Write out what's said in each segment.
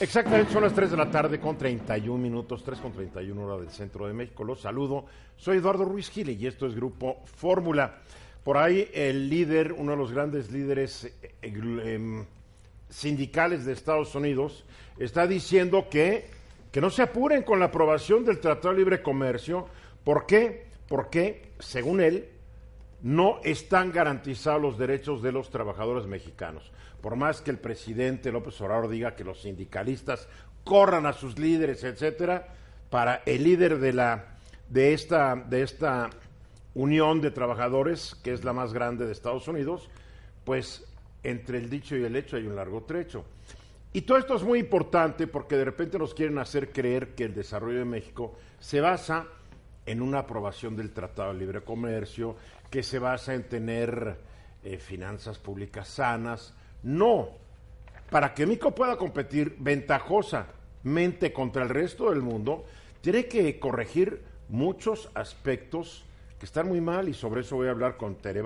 Exactamente, son las 3 de la tarde con 31 minutos, 3 con 31 hora del centro de México. Los saludo. Soy Eduardo Ruiz Gile y esto es Grupo Fórmula. Por ahí el líder, uno de los grandes líderes eh, eh, sindicales de Estados Unidos, está diciendo que, que no se apuren con la aprobación del Tratado de Libre Comercio. ¿Por qué? Porque, según él, no están garantizados los derechos de los trabajadores mexicanos por más que el presidente López Obrador diga que los sindicalistas corran a sus líderes, etcétera, para el líder de la de esta de esta unión de trabajadores, que es la más grande de Estados Unidos, pues entre el dicho y el hecho hay un largo trecho. Y todo esto es muy importante porque de repente nos quieren hacer creer que el desarrollo de México se basa en una aprobación del Tratado de Libre Comercio, que se basa en tener eh, finanzas públicas sanas, no, para que México pueda competir ventajosamente contra el resto del mundo, tiene que corregir muchos aspectos que están muy mal y sobre eso voy a hablar con Tere.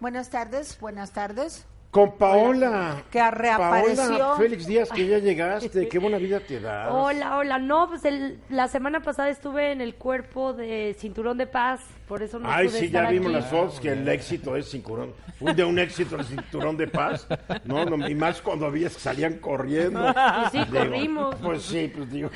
Buenas tardes, buenas tardes. Con Paola. Que reapareció. Paola Félix Díaz, que ya llegaste. Qué buena vida te da. Hola, hola. No, pues la semana pasada estuve en el cuerpo de Cinturón de Paz, por eso no Ay, sí, ya vimos las fotos que el éxito es cinturón. Fue de un éxito el Cinturón de Paz. No, no, y más cuando había que salían corriendo. Y sí, corrimos. Pues sí, pues digo.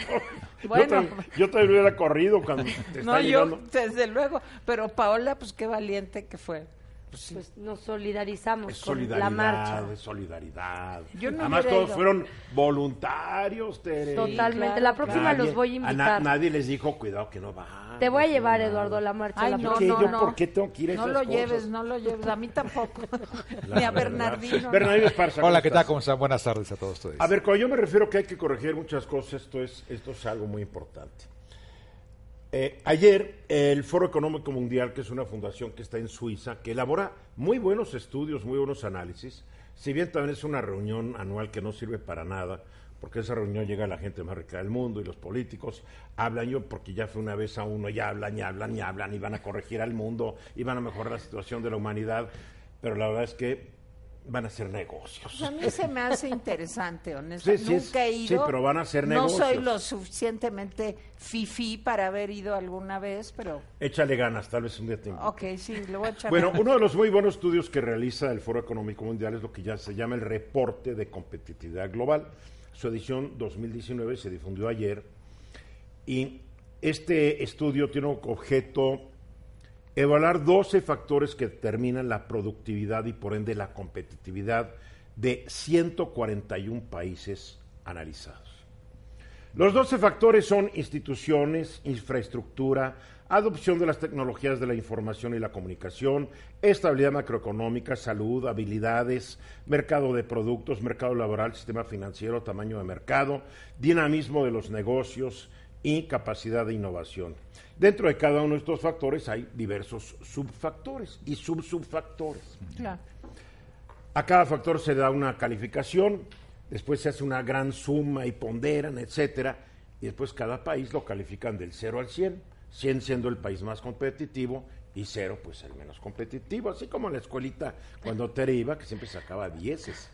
Bueno, yo, también, hubiera corrido cuando te No, yo, desde luego. Pero Paola, pues qué valiente que fue. Pues, pues, nos solidarizamos con la marcha. Es solidaridad. Además todos fueron voluntarios, Totalmente. la próxima los voy a invitar. nadie les dijo, cuidado que no va. Te voy a llevar, Eduardo, a la marcha. la no, no, no. ¿Por qué tengo que ir a No lo lleves, no lo lleves. A mí tampoco. Ni a Bernardino. Bernardino Esparza. Hola, ¿qué tal? ¿Cómo están? Buenas tardes a todos ustedes. A ver, cuando yo me refiero que hay que corregir muchas cosas, esto es, esto es algo muy importante. Eh, ayer el Foro Económico Mundial, que es una fundación que está en Suiza, que elabora muy buenos estudios, muy buenos análisis, si bien también es una reunión anual que no sirve para nada, porque esa reunión llega a la gente más rica del mundo y los políticos hablan yo porque ya fue una vez a uno y hablan y hablan y hablan y van a corregir al mundo y van a mejorar la situación de la humanidad, pero la verdad es que van a ser negocios. Pues a mí se me hace interesante, honestamente. Nunca he ido. Sí, pero van a ser negocios. No soy lo suficientemente fifi para haber ido alguna vez, pero... Échale ganas, tal vez un día tengo. Ok, sí, le voy a echar Bueno, uno de los muy buenos estudios que realiza el Foro Económico Mundial es lo que ya se llama el Reporte de Competitividad Global. Su edición 2019 se difundió ayer y este estudio tiene un objeto evaluar 12 factores que determinan la productividad y por ende la competitividad de 141 países analizados. Los 12 factores son instituciones, infraestructura, adopción de las tecnologías de la información y la comunicación, estabilidad macroeconómica, salud, habilidades, mercado de productos, mercado laboral, sistema financiero, tamaño de mercado, dinamismo de los negocios y capacidad de innovación. Dentro de cada uno de estos factores hay diversos subfactores y subsubfactores. A cada factor se da una calificación, después se hace una gran suma y ponderan, etcétera, y después cada país lo califican del 0 al 100, 100 siendo el país más competitivo y 0 pues el menos competitivo, así como en la escuelita cuando Tere iba, que siempre sacaba dieces.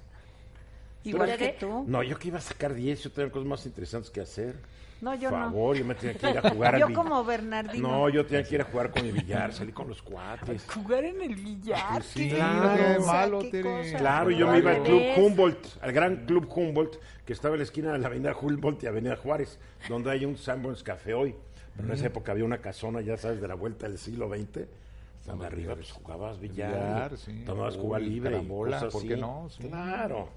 Igual que tú. No, yo que iba a sacar 10, yo tenía cosas más interesantes que hacer. No, yo Por favor, yo me tenía que ir a jugar Yo al como Bernardino. No, yo tenía que ir a jugar con el billar, salí con los cuates. Jugar en el billar. Sí, qué claro, cosa, malo, qué Tere. cosa. Claro, yo me iba al. Club Humboldt, al gran Club Humboldt, que estaba en la esquina de la Avenida Humboldt y Avenida Juárez, donde hay un Sanborns Café hoy. Pero en esa época había una casona, ya sabes, de la vuelta del siglo XX. Donde arriba pues, jugabas billar, Billar, sí. tomabas Cuba libre cosas ¿por qué no? Sí. Claro.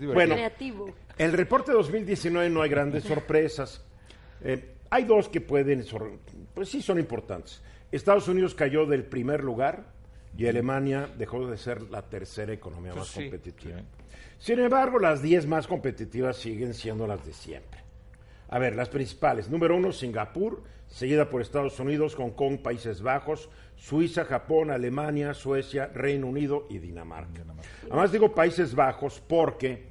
Bueno, Creativo. el reporte 2019 no hay grandes sorpresas. Eh, hay dos que pueden, pues sí son importantes. Estados Unidos cayó del primer lugar y Alemania dejó de ser la tercera economía Pues más sí, competitiva. sí. Sin embargo, las 10 más competitivas siguen siendo las de siempre. A ver, las principales. Número uno, Singapur, seguida por Estados Unidos, Hong Kong, Países Bajos, Suiza, Japón, Alemania, Suecia, Reino Unido y Dinamarca. Además digo Países Bajos porque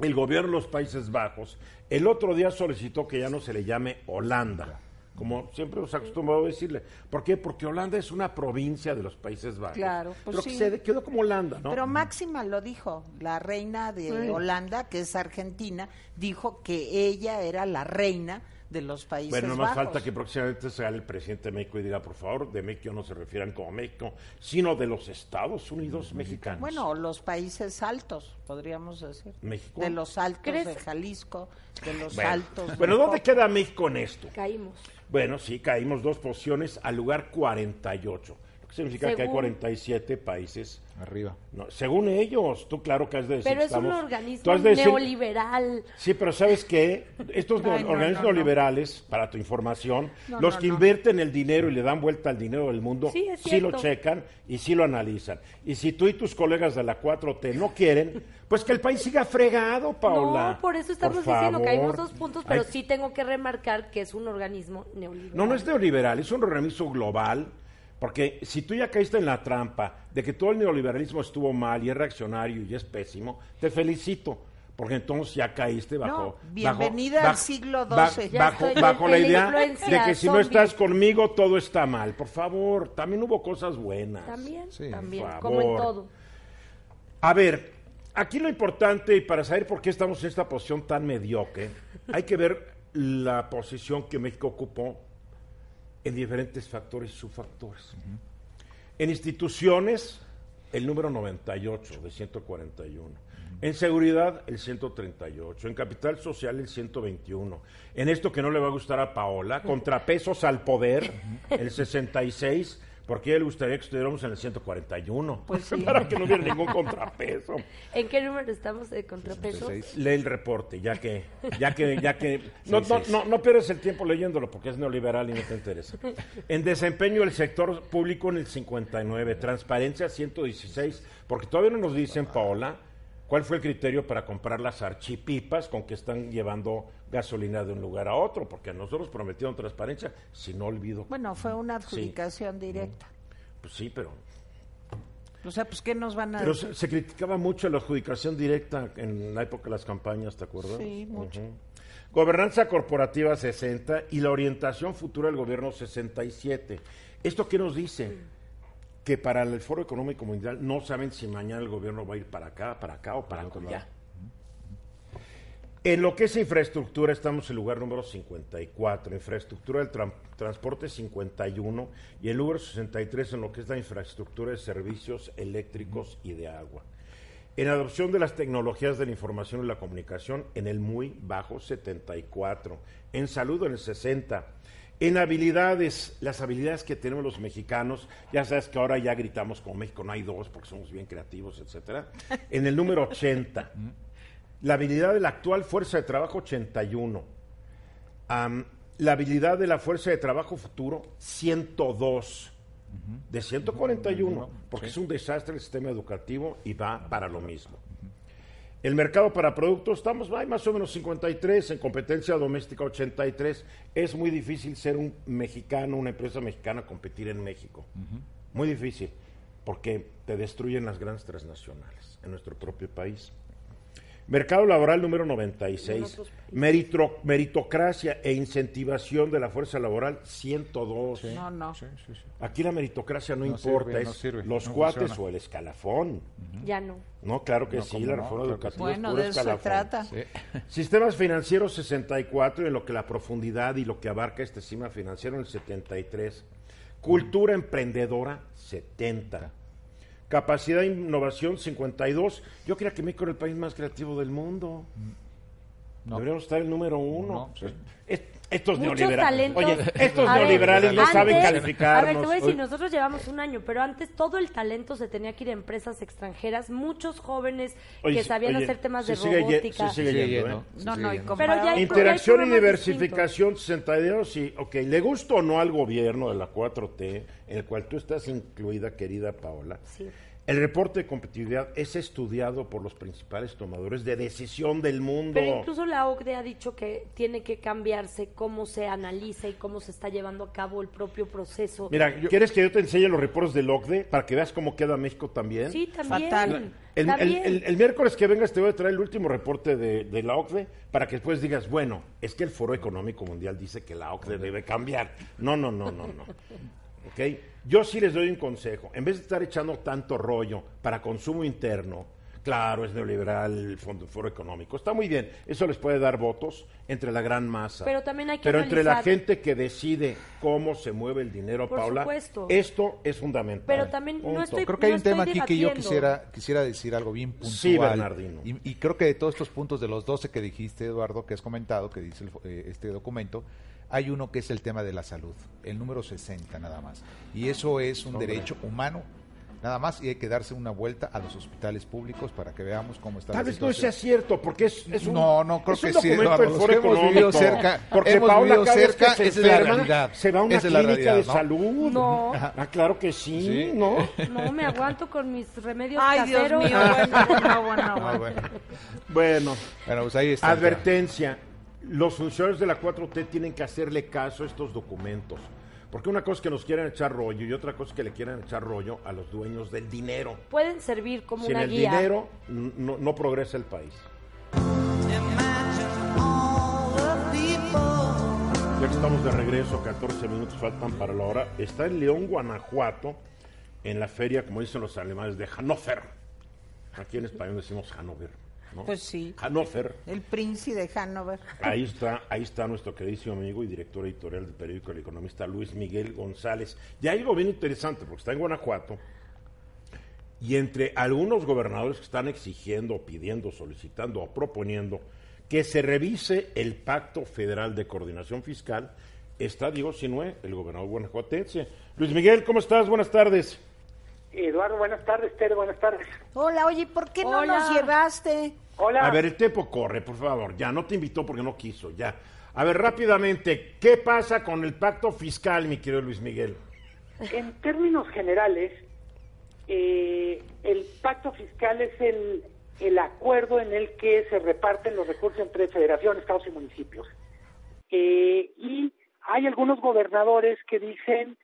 el gobierno de los Países Bajos el otro día solicitó que ya no se le llame Holanda, como siempre hemos acostumbrado a decirle. ¿Por qué? Porque Holanda es una provincia de los Países Bajos. Claro, pues Pero sí. que se quedó como Holanda, ¿no? Pero Máxima lo dijo, la reina de Holanda, que es argentina, dijo que ella era la reina de los Países Bueno, no más falta que próximamente sea el presidente de México y diga, por favor, de México no se refieran como México, sino de los Estados Unidos mexicanos. Bueno, los países altos, podríamos decir. México. De los altos ¿Crees? de Jalisco, de los Bueno, altos. de Bueno, ¿dónde queda México en esto? Caímos. Bueno, sí, caímos dos posiciones al lugar 48. Lo que significa que hay Según- 47 países. Arriba. No, según ellos, tú claro que has de decir Pero es un estamos- tú organismo has de decir- neoliberal. Sí, pero ¿sabes qué? Estos Ay, neo- no, organismos no, no. neoliberales, para tu información, No, los no, que no. invierten el dinero y le dan vuelta al dinero del mundo, Sí, es sí lo checan y sí lo analizan. Y si tú y tus colegas de la 4T no quieren, pues que el país siga fregado, Paula. No, por eso estamos Por diciendo que caímos dos puntos, pero Ay, sí tengo que remarcar que es un organismo neoliberal. No, no es neoliberal, es un organismo global. Porque si tú ya caíste en la trampa de que todo el neoliberalismo estuvo mal y es reaccionario y es pésimo, te felicito. Porque entonces ya caíste bajo. No, bienvenida bajo- al siglo ba- XII. Ya bajo estoy bajo en- la idea de que si no estás conmigo todo está mal. Por favor, también hubo cosas buenas. También, Sí, también, como en todo. A ver, aquí lo importante y para saber por qué estamos en esta posición tan mediocre, hay que ver la posición que México ocupó en diferentes factores y subfactores. En instituciones, el número 98 de 141. En seguridad, el 138. En capital social, el 121. En esto que no le va a gustar a Paola, contrapesos al poder, el 66. Porque a ella le gustaría que estuviéramos en el 141. Pues sí. Para que no hubiera ningún contrapeso. ¿En qué número estamos de contrapeso? 66. Lee el reporte, ya que, ya que, ya que, no, no, no, no pierdes el tiempo leyéndolo porque es neoliberal y no te interesa. En desempeño del sector público en el 59, transparencia 116, porque todavía no nos dicen, Paola, cuál fue el criterio para comprar las archipipas con que están llevando gasolina de un lugar a otro, porque a nosotros prometieron transparencia, si no olvido. Bueno, fue una adjudicación directa. Pues sí, pero O sea, pues, ¿qué nos van a Pero se, se criticaba mucho la adjudicación directa en la época de las campañas, ¿te acuerdas? Sí, mucho. Gobernanza corporativa 60 y la orientación futura del gobierno 67. ¿Esto qué nos dice? Que para el Foro Económico Mundial no saben si mañana el gobierno va a ir para acá, para acá o para allá. En lo que es infraestructura estamos en lugar número 54, infraestructura del tran- transporte 51 y el número 63 en lo que es la infraestructura de servicios eléctricos y de agua. En adopción de las tecnologías de la información y la comunicación en el muy bajo 74, en salud en el 60, en habilidades, las habilidades que tenemos los mexicanos, ya sabes que ahora ya gritamos como México no hay dos porque somos bien creativos, etcétera, en el número 80. La habilidad de la actual fuerza de trabajo 81. Am, la habilidad de la fuerza de trabajo futuro 102. De 141, porque es un desastre el sistema educativo y va para lo mismo. El mercado para productos, estamos hay más o menos 53, en competencia doméstica 83. Es muy difícil ser un mexicano, una empresa mexicana, competir en México. Muy difícil, porque te destruyen las grandes transnacionales en nuestro propio país. Mercado laboral número 96. Meritro- meritocracia e incentivación de la fuerza laboral 102. No, no. Sí, sí, sí. Aquí la meritocracia no, No importa, sirve, es no sirve, los no cuates funciona. o el escalafón. Ya no. No, claro que No, sí, la no, reforma educativa es Bueno, puro de eso se escalafón. trata. Sí. Sistemas financieros 64, en lo que la profundidad y lo que abarca este sistema financiero en el 73. Cultura emprendedora 70. Capacidad de innovación 52. Yo creía que México era el país más creativo del mundo. No. Deberíamos estar el número uno. No, sí. Es- estos Muchos neoliberales. talentos. Oye, estos A ver, neoliberales no saben antes- calificarnos. A ver, te voy a decir, nosotros llevamos un año, pero antes todo el talento se tenía que ir a empresas extranjeras. Muchos jóvenes oye, que sabían oye, hacer temas de sigue robótica. se sigue yendo, ¿eh? se No, sigue no, y yendo. Pero ya comparado- hay- Interacción y diversificación 62, sí, ok, le gusta o no al gobierno de la 4T, en el cual tú estás incluida, querida Paola. Sí. El reporte de competitividad es estudiado por los principales tomadores de decisión del mundo. Pero incluso la OCDE ha dicho que tiene que cambiarse cómo se analiza y cómo se está llevando a cabo el propio proceso. Mira, ¿quieres que yo te enseñe los reportes del OCDE para que veas cómo queda México también? Sí, también. Fatal. El, También. el- el- el miércoles que vengas te voy a traer el último reporte de, de la OCDE para que después digas, bueno, es que el Foro Económico Mundial dice que la OCDE debe cambiar. No, no, no, no, no. ¿Ok? Yo sí les doy un consejo. En vez de estar echando tanto rollo para consumo interno, claro, es neoliberal el Fondo Foro Económico. Está muy bien. Eso les puede dar votos entre la gran masa. Pero también hay que Pero entre la gente que decide cómo se mueve el dinero, Por Paula, supuesto. esto es fundamental. Pero también no estoy- Creo que hay no un tema aquí que yo quisiera, quisiera decir algo bien puntual. Sí, Bernardino. Y, y creo que de todos estos puntos, de los 12 que dijiste, Eduardo, que has comentado, que dice el eh, este documento, hay uno que es el tema de la salud, el número 60 nada más. Y eso es un derecho humano, nada más, y hay que darse una vuelta a los hospitales públicos para que veamos cómo está Tal la vez no sea situación. cierto, porque es, es un, No, no, creo es que un sí, hemos vivido cerca- porque hemos Paula vivido cerca, se esa es la enferma, realidad. Se va a una es la clínica de realidad, ¿no? salud. No. Ah, claro que sí, Sí. ¿no? No, me aguanto con mis remedios Ay, Dios caseros. mío, bueno, bueno, bueno, Ah, bueno. bueno. Bueno, pues ahí está. el tema. Los funcionarios de la 4T tienen que hacerle caso a estos documentos. Porque una cosa es que nos quieran echar rollo y otra cosa es que le quieran echar rollo a los dueños del dinero. Pueden servir como Sin una el guía. dinero n- no, no progresa el país. Ya que estamos de regreso, 14 minutos faltan para la hora. Está en León, Guanajuato, en la feria, como dicen los alemanes, de Hannover. Aquí en español decimos Hannover. ¿No? Pues sí. Hannover. El príncipe de Hanover. Ahí está, ahí está nuestro queridísimo amigo y director editorial del periódico El Economista, Luis Miguel González. Y hay algo bien interesante, porque está en Guanajuato, y entre algunos gobernadores que están exigiendo, pidiendo, solicitando o proponiendo que se revise el Pacto Federal de Coordinación Fiscal, está Diego Sinue, el gobernador guanajuatense. Luis Miguel, ¿cómo estás? Buenas tardes. Eduardo, buenas tardes. Tere, buenas tardes. Hola, oye, ¿por qué no Hola. nos llevaste? Hola. A ver, el tiempo corre, por favor. Ya, no te invitó porque no quiso, ya. A ver, rápidamente, ¿qué pasa con el pacto fiscal, mi querido Luis Miguel? En términos generales, eh, el pacto fiscal es el, el acuerdo en el que se reparten los recursos entre federación, estados y municipios. Eh, y hay algunos gobernadores que dicen,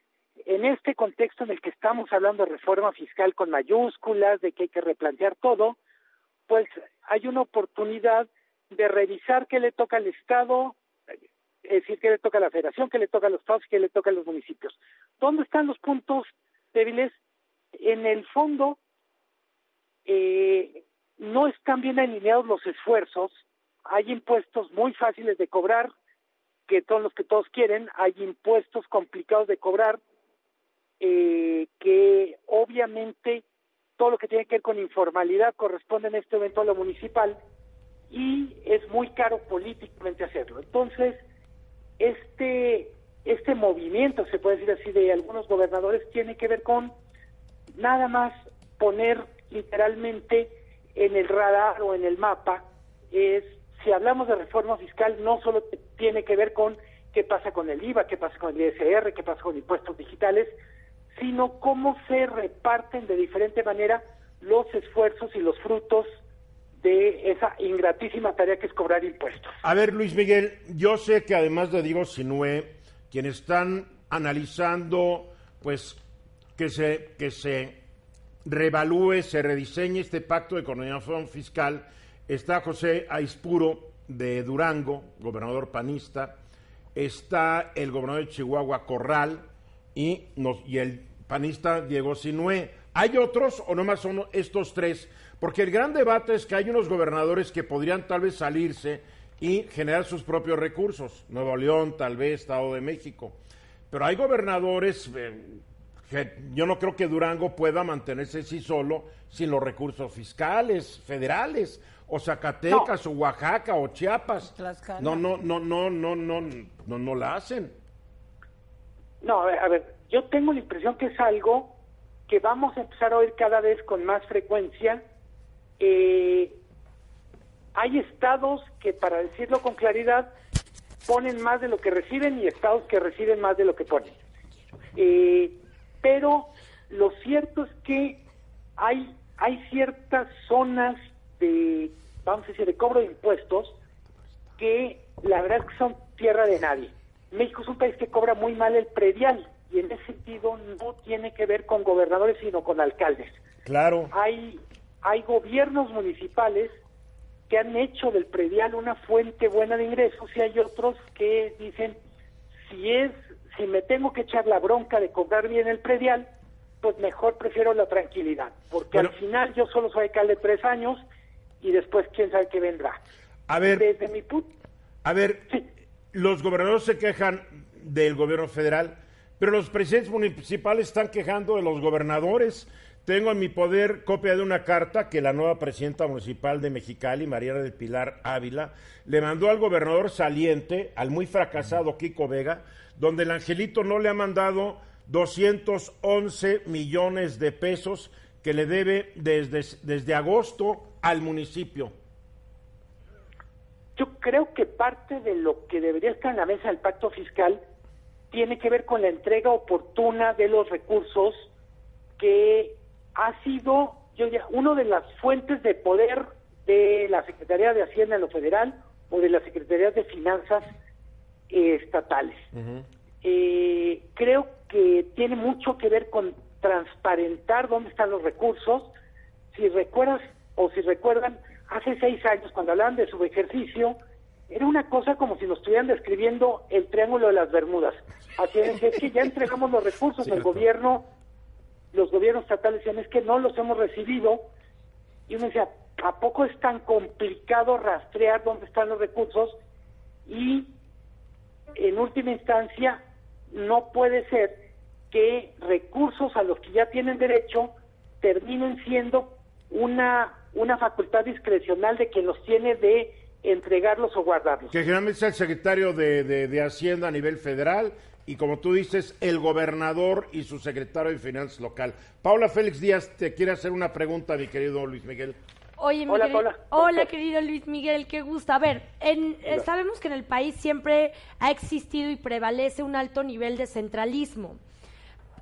en este contexto en el que estamos hablando de reforma fiscal con mayúsculas, de que hay que replantear todo, pues hay una oportunidad de revisar qué le toca al Estado, es decir, qué le toca a la federación, qué le toca a los estados y qué le toca a los municipios. ¿Dónde están los puntos débiles? En el fondo, eh, no están bien alineados los esfuerzos, hay impuestos muy fáciles de cobrar, que son los que todos quieren, hay impuestos complicados de cobrar, eh, que obviamente todo lo que tiene que ver con informalidad corresponde en este evento a lo municipal y es muy caro políticamente hacerlo. Entonces, este este movimiento, se puede decir así, de algunos gobernadores tiene que ver con nada más poner literalmente en el radar o en el mapa es si hablamos de reforma fiscal no solo tiene que ver con qué pasa con el IVA, qué pasa con el ISR, qué pasa con impuestos digitales, sino cómo se reparten de diferente manera los esfuerzos y los frutos de esa ingratísima tarea que es cobrar impuestos. A ver, Luis Miguel, yo sé que además de Diego Sinue, quienes están analizando, pues, que se, que se revalúe, se rediseñe este pacto de coordinación fiscal, está José Aispuro de Durango, gobernador panista, está el gobernador de Chihuahua Corral y, nos, y el panista Diego Sinue. ¿Hay otros o nomás son estos tres? Porque el gran debate es que hay unos gobernadores que podrían tal vez salirse y generar sus propios recursos. Nuevo León, tal vez, Estado de México. Pero hay gobernadores eh, que yo no creo que Durango pueda mantenerse sí solo sin los recursos fiscales, federales, o Zacatecas, o Oaxaca, o Chiapas. Tlaxcala. No, no, no, no, no, no, no, no la hacen. No, a ver, a ver, yo tengo la impresión que es algo que vamos a empezar a oír cada vez con más frecuencia. Eh, hay estados que, para decirlo con claridad, ponen más de lo que reciben y estados que reciben más de lo que ponen. Eh, pero lo cierto es que hay, hay ciertas zonas de, vamos a decir, de cobro de impuestos que la verdad es que son tierra de nadie. México es un país que cobra muy mal el predial y en ese sentido no tiene que ver con gobernadores sino con alcaldes. Claro. Hay, hay gobiernos municipales que han hecho del predial una fuente buena de ingresos y hay otros que dicen si es si me tengo que echar la bronca de cobrar bien el predial pues mejor prefiero la tranquilidad porque al final yo solo soy alcalde tres años y después quién sabe qué vendrá a ver desde mi punto a ver los gobernadores se quejan del gobierno federal pero los presidentes municipales están quejando de los gobernadores tengo en mi poder copia de una carta que la nueva presidenta municipal de Mexicali, Mariana del Pilar Ávila, le mandó al gobernador saliente, al muy fracasado Kiko Vega, donde el angelito no le ha mandado 211 millones de pesos que le debe desde, desde agosto al municipio. Yo creo que parte de lo que debería estar en la mesa del pacto fiscal tiene que ver con la entrega oportuna de los recursos que ha sido yo uno de las fuentes de poder de la Secretaría de Hacienda en lo federal o de las Secretarías de Finanzas eh, estatales. eh, creo que tiene mucho que ver con transparentar dónde están los recursos. Si recuerdas o si recuerdan, hace seis años cuando hablaban de su ejercicio, era una cosa como si nos estuvieran describiendo el Triángulo de las Bermudas. Así es, es que ya entregamos los recursos, del gobierno los gobiernos estatales decían es que no los hemos recibido y uno decía, ¿a poco es tan complicado rastrear dónde están los recursos? Y en última instancia no puede ser que recursos a los que ya tienen derecho terminen siendo una, una facultad discrecional de quien los tiene de entregarlos o guardarlos. Que generalmente es el secretario de, de, de Hacienda a nivel federal y como tú dices, el gobernador y su secretario de Finanzas local. Paula Félix Díaz te quiere hacer una pregunta, mi querido Luis Miguel. Oye, mi Hola, querido- Paula. hola, querido Luis Miguel, qué gusto. A ver, en- eh, sabemos que en el país siempre ha existido y prevalece un alto nivel de centralismo.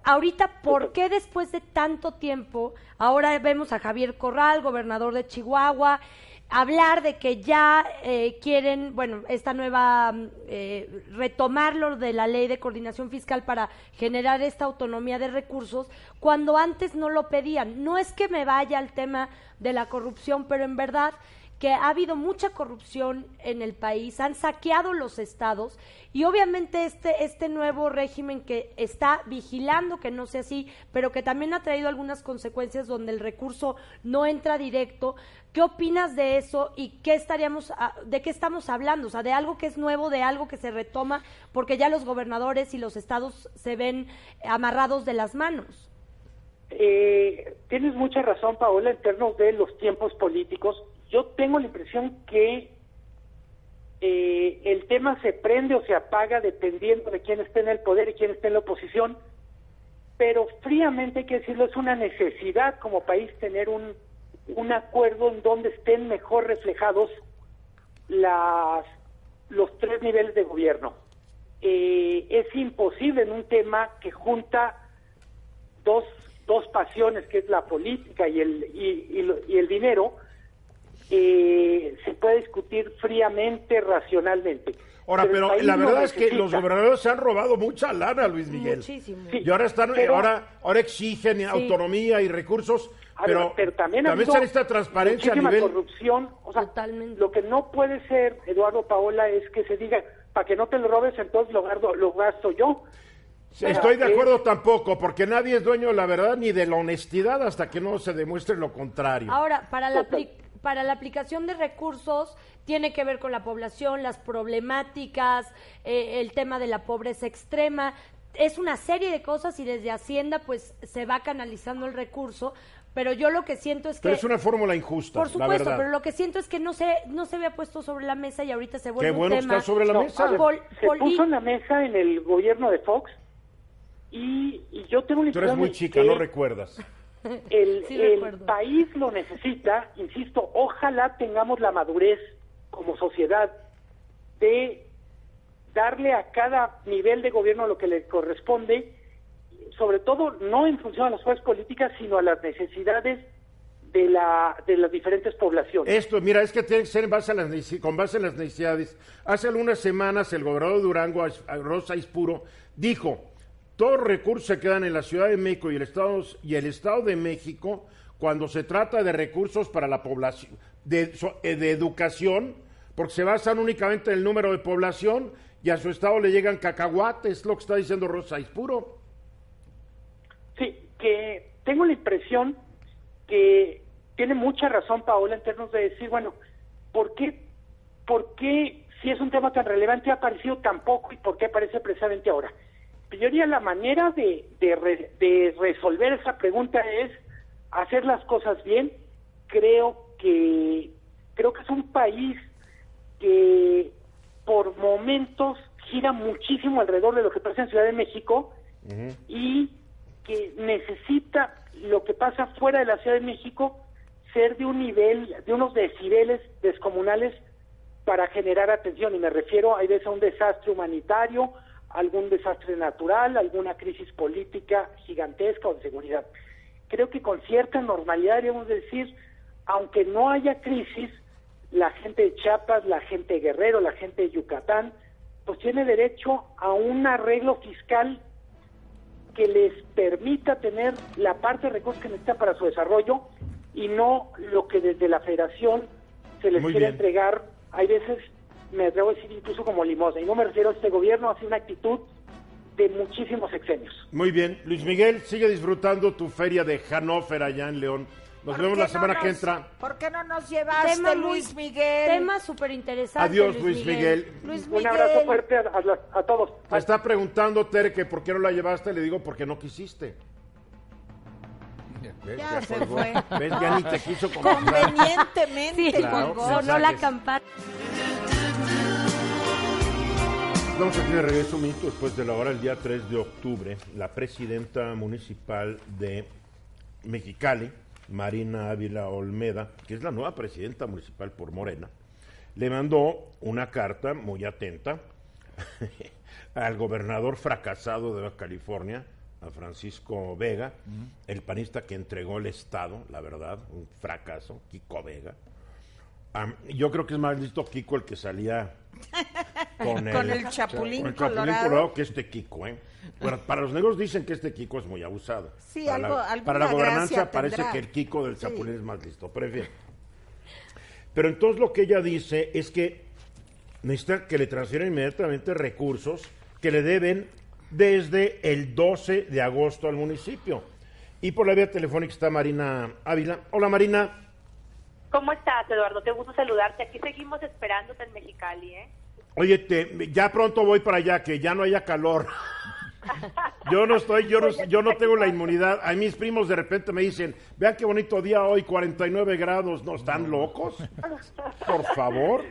Ahorita, ¿por qué después de tanto tiempo, ahora vemos a Javier Corral, gobernador de Chihuahua, hablar de que ya eh, quieren, bueno, esta nueva, mm, eh, retomarlo de la ley de coordinación fiscal para generar esta autonomía de recursos, cuando antes no lo pedían? No es que me vaya al tema de la corrupción, pero en verdad que ha habido mucha corrupción en el país, han saqueado los estados y obviamente este, este nuevo régimen que está vigilando que no sea así, pero que también ha traído algunas consecuencias donde el recurso no entra directo. ¿Qué opinas de eso y qué estaríamos, a- de qué estamos hablando? O sea, de algo que es nuevo, de algo que se retoma, porque ya los gobernadores y los estados se ven amarrados de las manos. Eh, tienes mucha razón, Paola, en términos de los tiempos políticos. Yo tengo la impresión que eh, el tema se prende o se apaga dependiendo de quién esté en el poder y quién esté en la oposición, pero fríamente hay que decirlo, es una necesidad como país tener un, un acuerdo en donde estén mejor reflejados las, los tres niveles de gobierno. Eh, es imposible en un tema que junta dos, dos pasiones, que es la política y el, y, y y el dinero, eh, se puede discutir fríamente, racionalmente. Ahora, pero la verdad es que los gobernadores se han robado mucha lana, Luis Miguel. Muchísimo. Sí, Y ahora están, pero- ahora, ahora exigen autonomía y recursos, A ver, pero, también, también se necesita transparencia a nivel. corrupción. O sea, Totalmente. Lo que no puede ser, Eduardo Paola, es que se diga, para que no te lo robes, entonces lo, gasto- lo gasto yo. Estoy de es- acuerdo tampoco, porque nadie es dueño de la verdad ni de la honestidad hasta que no se demuestre lo contrario. Ahora, para la, para la aplicación de recursos tiene que ver con la población, las problemáticas, eh, el tema de la pobreza extrema. Es una serie de cosas y desde Hacienda pues se va canalizando el recurso, pero yo lo que siento es que... pero es una fórmula injusta, Por la supuesto, verdad. pero lo que siento es que no se, no se había puesto sobre la mesa y ahorita se vuelve Qué bueno un que tema... está sobre la No, mesa. a ver, Pol- se puso en la mesa en el gobierno de Fox y, y yo tengo la Tú eres muy de chica, que no recuerdas. el, Sí, el recuerdo. país lo necesita, insisto, ojalá tengamos la madurez como sociedad de darle a cada nivel de gobierno lo que le corresponde, sobre todo no en función a las fuerzas políticas, sino a las necesidades de, la, de las diferentes poblaciones. Esto, mira, es que tiene que ser en base a las, con base en las necesidades. Hace algunas semanas el gobernador de Durango, Rosa Ispuro, dijo, todos los recursos se quedan en la Ciudad de México y el Estado, y el Estado de México cuando se trata de recursos para la población, de, eh, educación, porque se basan únicamente en el número de población y a su Estado le llegan cacahuates, lo que está diciendo Rosa Ispuro. Sí, que tengo la impresión que tiene mucha razón Paola en términos de decir, bueno, ¿por qué, por qué si es un tema tan relevante ha aparecido tan poco y por qué aparece precisamente ahora? Diría la manera de, de, resolver esa pregunta es hacer las cosas bien. Creo que creo que es un país que por momentos gira muchísimo alrededor de lo que pasa en Ciudad de México y que necesita lo que pasa fuera de la Ciudad de México ser de un nivel, de unos decibeles descomunales para generar atención. Y me refiero, hay veces a un desastre humanitario, algún desastre natural, alguna crisis política gigantesca o de seguridad. Creo que con cierta normalidad deberíamos decir, aunque no haya crisis, la gente de Chiapas, la gente de Guerrero, la gente de Yucatán, pues tiene derecho a un arreglo fiscal que les permita tener la parte de recursos que necesitan para su desarrollo y no lo que desde la federación se les quiere entregar, hay veces, me atrevo a decir incluso como limosna, y no me refiero a este gobierno, hace una actitud de muchísimos exenios. Muy bien, Luis Miguel, sigue disfrutando tu feria de Hannover allá en León. Nos vemos la semana que entra. ¿Por qué no nos llevaste, Luis Miguel? Tema súper interesante. Adiós, Luis, Miguel. Un abrazo fuerte a, todos. Me está preguntando Tere que por qué no la llevaste. Le digo, porque no quisiste. Ya, se fue. ¿Ves? Ya ni te quiso Convenientemente sí, sonó la campana. Vamos aquí de regreso un minuto después de la hora, el día 3 de octubre, la presidenta municipal de Mexicali, Marina Ávila Olmeda, que es la nueva presidenta municipal por Morena, le mandó una carta muy atenta al gobernador fracasado de California, a Francisco Vega, el panista que entregó el Estado, la verdad, un fracaso, Kiko Vega. Yo creo que es más listo Kiko el que salía con el, chapulín, colorado. que este Kiko, ¿eh? para los negros dicen que este Kiko es muy abusado. Sí, para algo, la, Para la gobernanza parece que el Kiko del chapulín es más listo, pero Pero entonces lo que ella dice es que necesita que le transfieran inmediatamente recursos que le deben desde el 12 de agosto al municipio. Y por la vía telefónica está Marina Ávila. Hola Marina. ¿Cómo estás, Eduardo? Te gusto saludarte. Aquí seguimos esperándote en Mexicali, ¿eh? Oye, te, ya pronto voy para allá, que ya no haya calor. Yo no estoy, yo no, yo no tengo la inmunidad. A mis primos de repente me dicen, vean qué bonito día hoy, 49 grados. ¿No están locos? Por favor.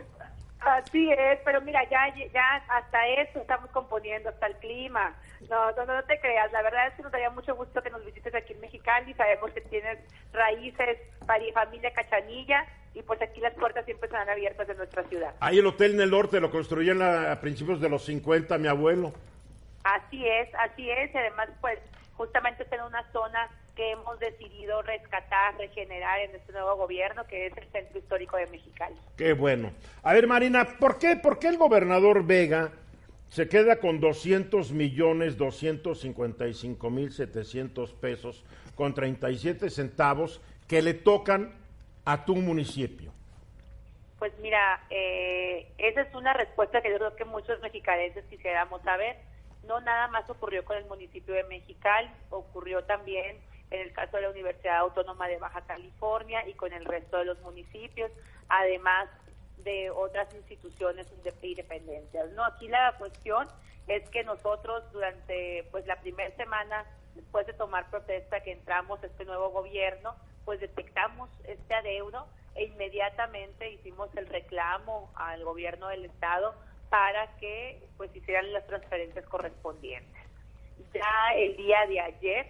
Así es, pero mira, ya, ya hasta eso estamos componiendo, hasta el clima. No, no, no te creas, la verdad es que nos daría mucho gusto que nos visites aquí en Mexicali. Sabemos que tienes raíces, familia Cachanilla, y pues aquí las puertas siempre están abiertas de nuestra ciudad. Ahí el hotel en el norte lo construyeron a, principios de los 50, mi abuelo. Así es, así es, y además pues justamente está en una zona que hemos decidido rescatar, regenerar en este nuevo gobierno, que es el Centro Histórico de Mexicali. Qué bueno. A ver, Marina, ¿por qué, por qué el gobernador Vega se queda con 200 millones 255 mil 700 pesos con 37 centavos que le tocan a tu municipio? Pues mira, eh, esa es una respuesta que yo creo que muchos mexicanos quisiéramos saber. No nada más ocurrió con el municipio de Mexicali, ocurrió también en el caso de la Universidad Autónoma de Baja California y con el resto de los municipios, además de otras instituciones independientes. No, aquí la cuestión es que nosotros durante pues la primera semana después de tomar protesta que entramos este nuevo gobierno, pues detectamos este adeudo e inmediatamente hicimos el reclamo al gobierno del estado para que pues hicieran las transferencias correspondientes. Ya el día de ayer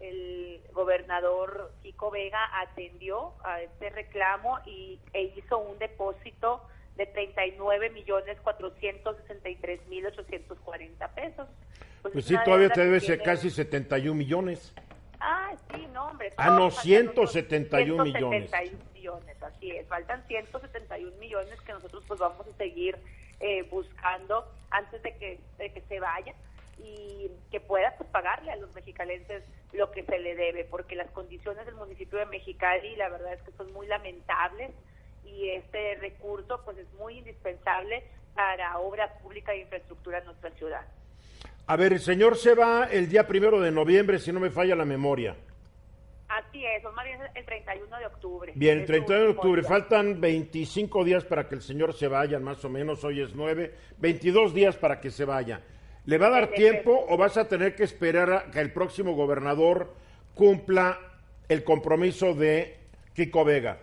el gobernador Chico Vega atendió a este reclamo y, e hizo un depósito de 39 millones 463 mil 840 pesos. Pues, pues sí, todavía te debe ser casi 71 millones. Ah, sí, no, hombre. Ah, no, 171 millones. 171 millones, así es. Faltan 171 millones que nosotros pues vamos a seguir eh, buscando antes de que, de que se vaya y que pueda pues, pagarle a los mexicalenses lo que se le debe, porque las condiciones del municipio de Mexicali la verdad es que son muy lamentables y este recurso pues es muy indispensable para obra pública e infraestructura en nuestra ciudad. A ver, el señor se va el día primero de noviembre, si no me falla la memoria. Así es, más bien el 31 de octubre. Bien, el 31 de octubre. Faltan 25 días para que el señor se vaya, más o menos, hoy es 9, 22 días para que se vaya. ¿Le va a dar tiempo o vas a tener que esperar a que el próximo gobernador cumpla el compromiso de Kiko Vega?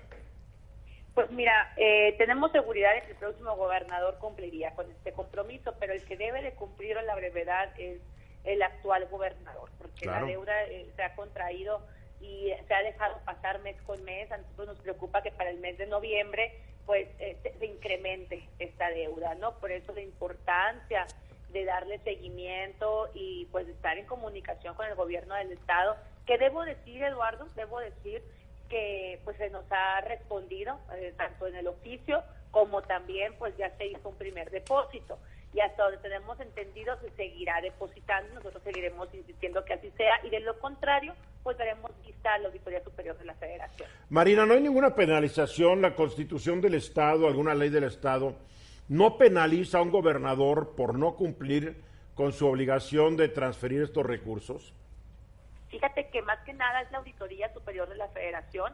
Pues mira, eh, tenemos seguridad de que el próximo gobernador cumpliría con este compromiso, pero el que debe de cumplir en la brevedad es el actual gobernador, porque la deuda eh, se ha contraído y se ha dejado pasar mes con mes. A nosotros nos preocupa que para el mes de noviembre pues eh, se, incremente esta deuda, ¿no? Por eso la importancia de darle seguimiento y pues estar en comunicación con el gobierno del estado. Que debo decir, Eduardo, debo decir que pues se nos ha respondido eh, tanto en el oficio como también pues ya se hizo un primer depósito. Y hasta donde tenemos entendido se seguirá depositando, nosotros seguiremos insistiendo que así sea. Y de lo contrario pues daremos vista a la Auditoría Superior de la Federación. Marina, no hay ninguna penalización, la Constitución del Estado, alguna ley del Estado no penaliza a un gobernador por no cumplir con su obligación de transferir estos recursos? Fíjate que más que nada es la Auditoría Superior de la Federación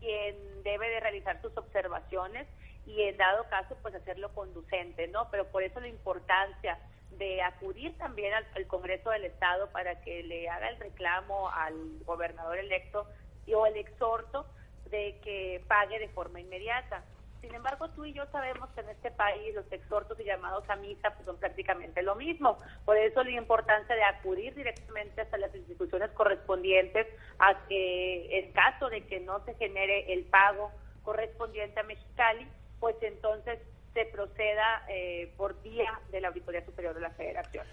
quien debe de realizar sus observaciones y en dado caso pues hacerlo conducente, ¿no? Pero por eso la importancia de acudir también al, al Congreso del Estado para que le haga el reclamo al gobernador electo y, o el exhorto de que pague de forma inmediata. Sin embargo, tú y yo sabemos que en este país los exhortos y llamados a misa pues, son prácticamente lo mismo. Por eso la importancia de acudir directamente hasta las instituciones correspondientes a que en caso de que no se genere el pago correspondiente a Mexicali, pues entonces se proceda eh, por vía de la Auditoría Superior de la Federación.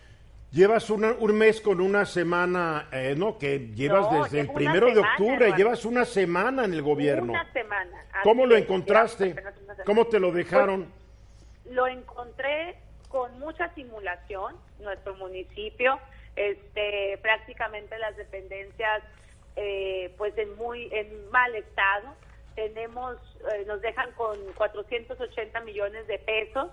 Llevas un mes con una semana, eh, ¿no? Que llevas desde el primero de octubre, llevas una semana en el gobierno. Una semana. ¿Cómo lo encontraste? ¿Cómo te lo dejaron? Pues, lo encontré con mucha simulación, nuestro municipio, este, prácticamente las dependencias, eh, pues en muy, en mal estado. Tenemos, eh, nos dejan con 480 millones de pesos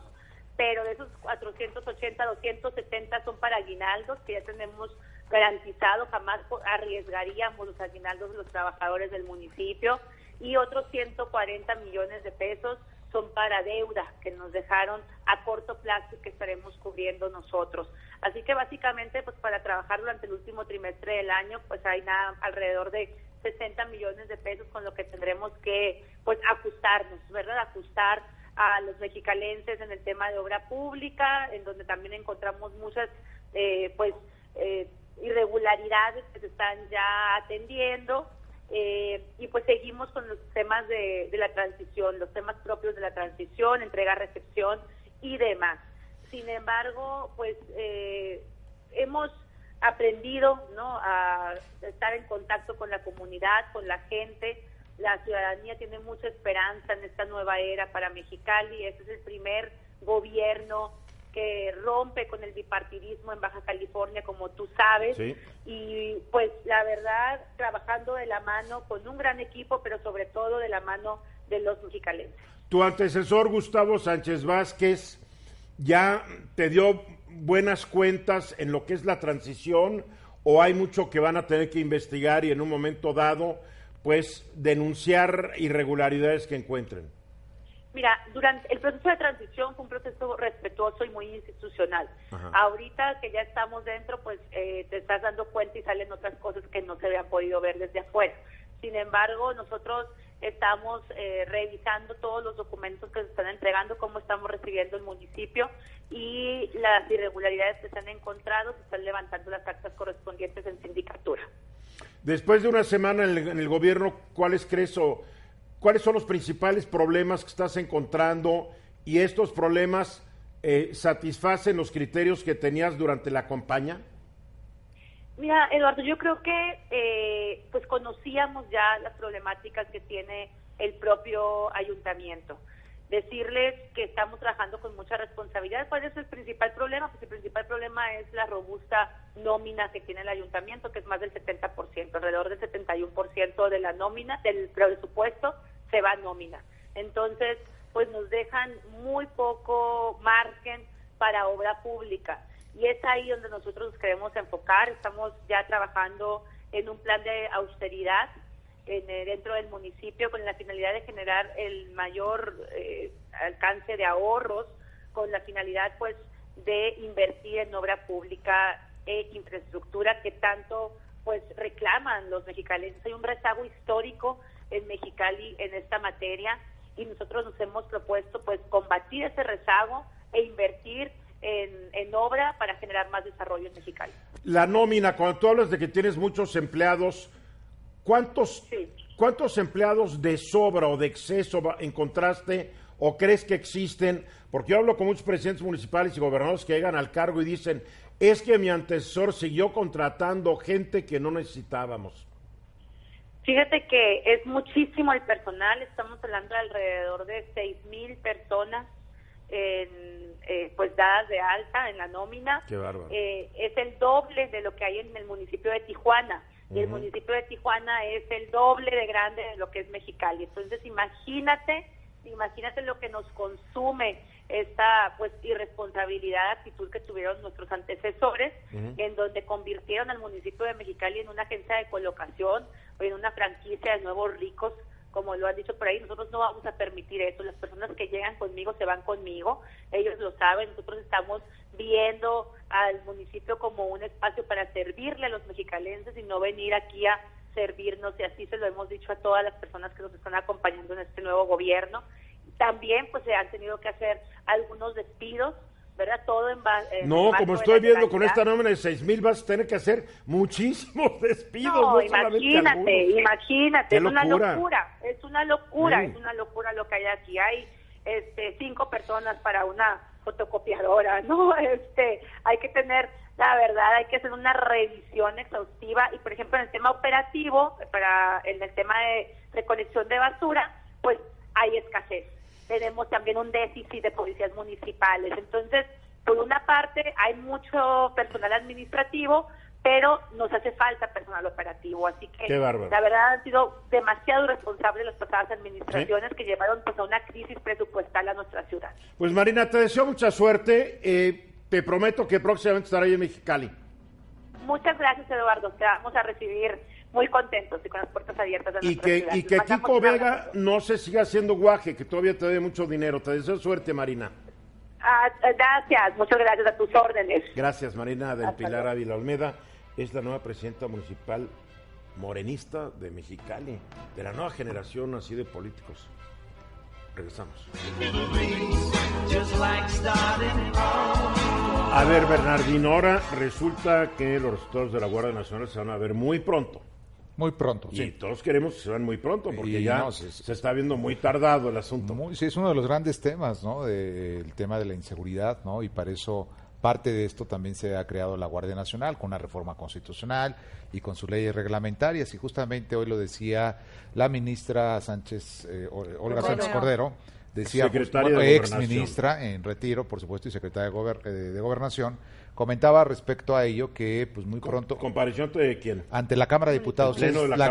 pero de esos 480, 270 son para aguinaldos que ya tenemos garantizado, jamás arriesgaríamos los aguinaldos de los trabajadores del municipio y otros 140 millones de pesos son para deuda que nos dejaron a corto plazo y que estaremos cubriendo nosotros. Así que básicamente pues para trabajar durante el último trimestre del año pues hay nada alrededor de 60 millones de pesos con lo que tendremos que pues ajustarnos, ¿verdad? Ajustar a los mexicalenses en el tema de obra pública, en donde también encontramos muchas eh, pues eh, irregularidades que se están ya atendiendo eh, y pues seguimos con los temas de, la transición, los temas propios de la transición, entrega-recepción y demás. Sin embargo, pues hemos aprendido ¿no? a estar en contacto con la comunidad, con la gente, la ciudadanía tiene mucha esperanza en esta nueva era para Mexicali. Este es el primer gobierno que rompe con el bipartidismo en Baja California, como tú sabes. Y pues la verdad, trabajando de la mano con un gran equipo, pero sobre todo de la mano de los mexicalenses. Tu antecesor, Gustavo Sánchez Vázquez, ya te dio buenas cuentas en lo que es la transición o hay mucho que van a tener que investigar y en un momento dado pues denunciar irregularidades que encuentren? Mira, durante el proceso de transición fue un proceso respetuoso y muy institucional. Ahorita que ya estamos dentro, pues eh, te estás dando cuenta y salen otras cosas que no se habían podido ver desde afuera. Sin embargo, nosotros estamos eh, revisando todos los documentos que se están entregando, cómo estamos recibiendo el municipio y las irregularidades que se han encontrado, se están levantando las actas correspondientes en sindicatura. Después de una semana en el, gobierno, ¿cuáles crees o cuáles son los principales problemas que estás encontrando y estos problemas eh, satisfacen los criterios que tenías durante la campaña? Mira, Eduardo, yo creo que eh, pues conocíamos ya las problemáticas que tiene el propio ayuntamiento. Decirles que estamos trabajando con mucha responsabilidad. ¿Cuál es el principal problema? Pues el principal problema es la robusta nómina que tiene el ayuntamiento, que es más del 70%, alrededor del 71% de la nómina, del presupuesto, se va a nómina. Entonces, pues nos dejan muy poco margen para obra pública y es ahí donde nosotros nos queremos enfocar. Estamos ya trabajando en un plan de austeridad en, eh, dentro del municipio con la finalidad de generar el mayor eh, alcance de ahorros, con la finalidad pues de invertir en obra pública e infraestructura que tanto pues reclaman los mexicanos. Hay un rezago histórico en Mexicali en esta materia y nosotros nos hemos propuesto pues combatir ese rezago e invertir en, obra para generar más desarrollo en Mexicali. La nómina, cuando tú hablas de que tienes muchos empleados, ¿cuántos, ¿cuántos empleados de sobra o de exceso encontraste o crees que existen? Porque yo hablo con muchos presidentes municipales y gobernadores que llegan al cargo y dicen, es que mi antecesor siguió contratando gente que no necesitábamos. Fíjate que es muchísimo el personal, estamos hablando de alrededor de seis mil personas en, eh, pues dadas de alta en la nómina. Eh, es el doble de lo que hay en el municipio de Tijuana. Y el municipio de Tijuana es el doble de grande de lo que es Mexicali. Entonces, imagínate, imagínate lo que nos consume esta pues irresponsabilidad, actitud que tuvieron nuestros antecesores, en donde convirtieron al municipio de Mexicali en una agencia de colocación o en una franquicia de nuevos ricos como lo han dicho por ahí, nosotros no vamos a permitir eso. Las personas que llegan conmigo se van conmigo, ellos lo saben, nosotros estamos viendo al municipio como un espacio para servirle a los mexicalenses y no venir aquí a servirnos y así se lo hemos dicho a todas las personas que nos están acompañando en este nuevo gobierno. También pues se han tenido que hacer algunos despidos ¿verdad? Todo en base. No, como estoy viendo con esta nómina de seis mil vas a tener que hacer muchísimos despidos. No, imagínate, imagínate, es una locura, es una locura, es una locura lo que hay aquí. Hay este, cinco personas para una fotocopiadora, ¿no? Este, hay que tener, la verdad, hay que hacer una revisión exhaustiva y, por ejemplo, en el tema operativo, para en el tema de recolección de basura, pues hay escasez tenemos también un déficit de policías municipales. Entonces, por una parte, hay mucho personal administrativo, pero nos hace falta personal operativo. Así que, la verdad, han sido demasiado responsables las pasadas administraciones que llevaron pues, a una crisis presupuestal a nuestra ciudad. Pues, Marina, te deseo mucha suerte. Eh, te prometo que próximamente estaré en Mexicali. Muchas gracias, Eduardo. Te vamos a recibir muy contentos y con las puertas abiertas de y que, Y que Kiko Vega no se siga haciendo guaje, que todavía te dé mucho dinero. Te deseo suerte, Marina. Ah, gracias, muchas gracias a tus órdenes. Gracias, Marina del Pilar Ávila Olmeda. Es la nueva presidenta municipal morenista de Mexicali, de la nueva generación así de políticos. Regresamos. A ver, Bernardino, ahora resulta que los resultados de la Guardia Nacional se van a ver muy pronto. Muy pronto, y todos queremos que se vean muy pronto, porque ya se, está viendo muy tardado el asunto. sí, es uno de los grandes temas, ¿no? el tema de la inseguridad, ¿no? Y para eso parte de esto también se ha creado la Guardia Nacional con una reforma constitucional y con sus leyes reglamentarias. Y justamente hoy lo decía la ministra Sánchez, eh, Olga Sánchez Cordero, decía, ex ministra en retiro, por supuesto, y secretaria de, eh, de Gobernación, comentaba respecto a ello que pues muy pronto comparación de quién ante la Cámara de Diputados es la,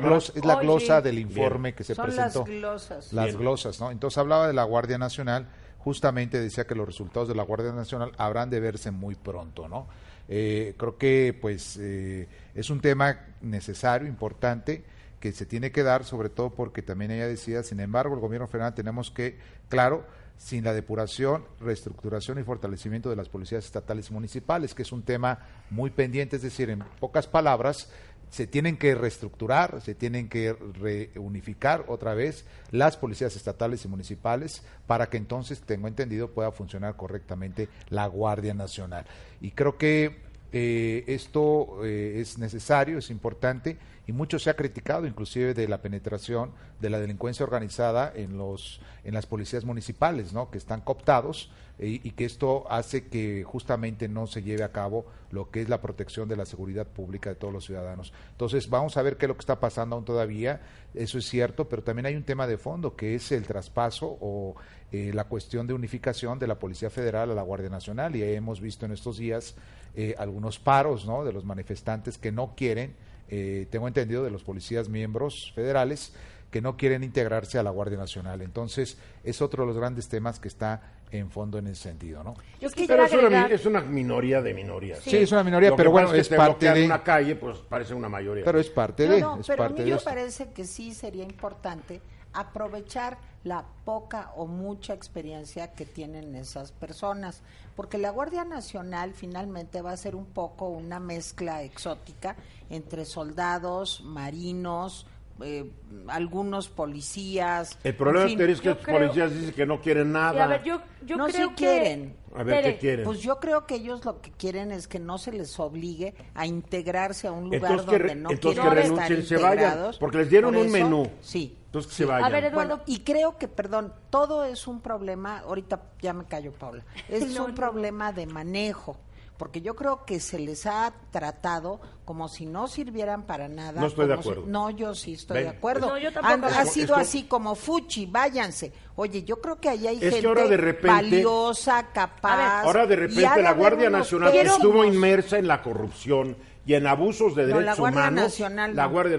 glosa, del informe que se Son presentó. las glosas. Las glosas no entonces hablaba de la Guardia Nacional justamente decía que los resultados de la Guardia Nacional habrán de verse muy pronto no eh, creo que pues eh, es un tema necesario importante que se tiene que dar sobre todo porque también ella decía sin embargo el gobierno federal tenemos que claro sin la depuración, reestructuración y fortalecimiento de las policías estatales y municipales, que es un tema muy pendiente, es decir, en pocas palabras, se tienen que reestructurar, se tienen que reunificar otra vez las policías estatales y municipales para que entonces, tengo entendido, pueda funcionar correctamente la Guardia Nacional. Y creo que eh, esto eh, es necesario, es importante y mucho se ha criticado inclusive de la penetración de la delincuencia organizada en los en las policías municipales, ¿no? Que están cooptados eh, y que esto hace que justamente no se lleve a cabo lo que es la protección de la seguridad pública de todos los ciudadanos. Entonces, vamos a ver qué es lo que está pasando aún todavía, eso es cierto, pero también hay un tema de fondo que es el traspaso o eh, la cuestión de unificación de la Policía Federal a la Guardia Nacional y hemos visto en estos días eh, algunos paros, ¿no? De los manifestantes que no quieren, tengo entendido, de los policías miembros federales que no quieren integrarse a la Guardia Nacional. Entonces, es otro de los grandes temas que está en fondo en ese sentido, ¿no? pero es una, es una, minoría de minorías. Sí, es una minoría, pero bueno, es, parte de una calle, pues parece una mayoría. Pero es parte de. No, pero a mí me parece que sí sería importante aprovechar la poca o mucha experiencia que tienen esas personas, porque la Guardia Nacional finalmente va a ser un poco una mezcla exótica entre soldados, marinos, eh, algunos policías. El problema es que los policías dicen que no quieren nada. a ver, yo, yo no creo que, quieren. A ver, ¿qué quieren? Pues yo creo que ellos lo que quieren es que no se les obligue a integrarse a un lugar donde no quieren que renuncien, se vayan, porque les dieron un menú. Sí. Entonces que se vayan. A ver, Eduardo. y creo que, perdón, todo es un problema, ahorita ya me callo, Paula, es un problema de manejo porque yo creo que se les ha tratado como si no sirvieran para nada. No estoy de acuerdo. no, yo sí estoy de acuerdo. ha sido así como fuchi, váyanse. Oye, yo creo que ahí hay gente valiosa, capaz. ahora de repente la Guardia Nacional estuvo inmersa en la corrupción y en abusos de derechos la Guardia humanos. Nacional, la Guardia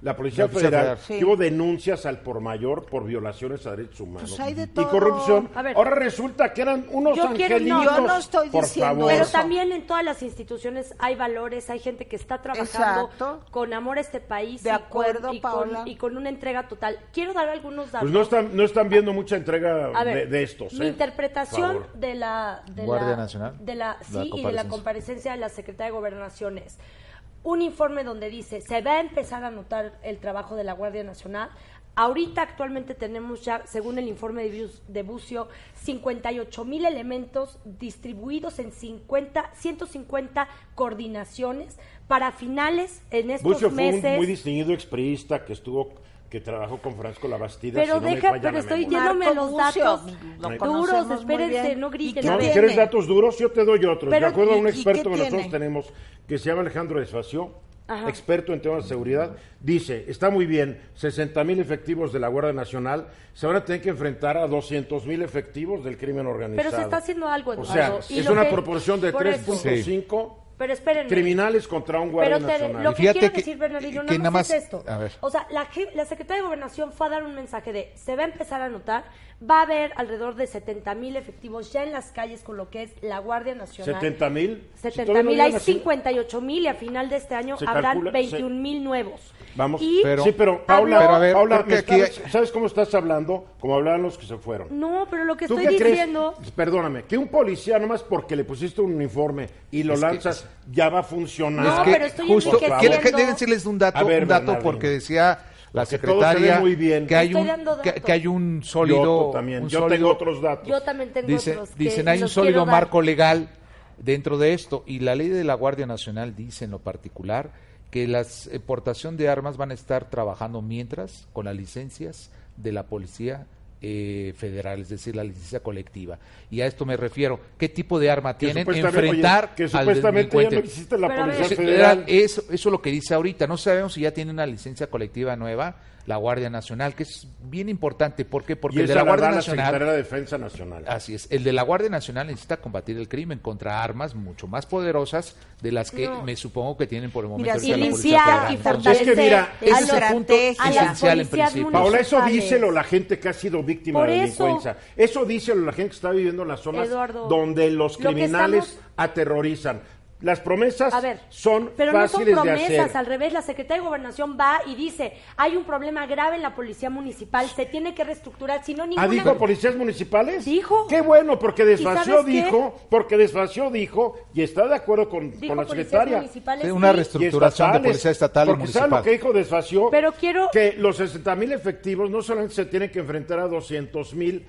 la, Policía Federal tuvo denuncias al por mayor por violaciones a derechos humanos pues y corrupción. Ahora resulta que eran unos yo angelitos. yo no estoy diciendo Pero también en todas las instituciones hay valores, hay gente que está trabajando con amor a este país de acuerdo, y, con, y, con, una entrega total. Quiero dar algunos datos. Pues no están no están viendo mucha entrega de, estos. Mi ¿eh? interpretación de la de Guardia la, Nacional de la sí y de la comparecencia de la Secretaría de Gobernación un informe donde dice, se va a empezar a notar el trabajo de la Guardia Nacional. Ahorita actualmente tenemos ya, según el informe de Bucio, 58 mil elementos distribuidos en 50, 150 coordinaciones para finales en estos Bucio meses. Fue un muy distinguido expriista que estuvo que trabajó con Francisco Labastida. Pero deja, pero estoy yéndome los datos duros, espérense, no griten. No, ¿quieres datos duros? Yo te doy otros. de acuerdo a un experto que nosotros tenemos, que se llama Alejandro Desfacio, experto en temas de seguridad, dice, está muy bien, 60 mil efectivos de la Guardia Nacional, se van a tener que enfrentar a 200 mil efectivos del crimen organizado. Pero se está haciendo algo, O sea, es una proporción de 3.5 pero espérenme. Criminales contra un guardia Pero nacional. Lo que quiero decir, Bernardino, no más es esto. O sea, la, la Secretaría de Gobernación fue a dar un mensaje de, se va a empezar a notar va a haber alrededor de 70 mil efectivos ya en las calles con lo que es la Guardia Nacional. ¿70 mil? 70 mil, hay 58 mil y a final de este año habrán 21 mil nuevos. Vamos, pero, sí, pero Paula, Paula ¿sabes cómo estás hablando? Como hablaban los que se fueron. No, pero lo que estoy diciendo... Perdóname, que un policía nomás porque le pusiste un uniforme y lo lanzas ya va a funcionar. No, pero estoy justo, Deben decirles un dato, un dato porque decía la secretaria muy bien. que hay un que, hay un sólido yo también. yo tengo otros datos. Yo también tengo otros dicen hay un sólido marco legal dentro de esto y la ley de la Guardia Nacional dice en lo particular que la exportación de armas van a estar trabajando mientras con las licencias de la policía eh, federal, es decir, la licencia colectiva. Y a esto me refiero. ¿Qué tipo de arma tienen? Enfrentar que supuestamente ya no existe la Policía Federal. Eso, eso es lo que dice ahorita. No sabemos si ya tiene una licencia colectiva nueva la Guardia Nacional, que es bien importante. ¿Por qué? Porque el de la Guardia Nacional. La Defensa Nacional. Así es. El de la Guardia Nacional necesita combatir el crimen contra armas mucho más poderosas de las que me supongo que tienen por el momento mira, la Policía y fortalecer es que mira, ese es el punto esencial en principio. Paola, eso díselo la gente que ha sido víctima de delincuencia. Eso, díselo la gente que está viviendo en las zonas donde los criminales aterrorizan. Las promesas son pero fáciles no son promesas, al revés, la Secretaría de Gobernación va y dice, hay un problema grave en la Policía Municipal, se tiene que reestructurar, si no ninguna... ¿Ha dicho policías municipales? Dijo. Qué bueno, porque desfació dijo, porque desfació dijo, y está de acuerdo con, la Secretaria. una reestructuración de policía estatal y municipal. ¿sabe lo que dijo desfació? Pero quiero... Que los 60 mil efectivos no solamente se tienen que enfrentar a 200 mil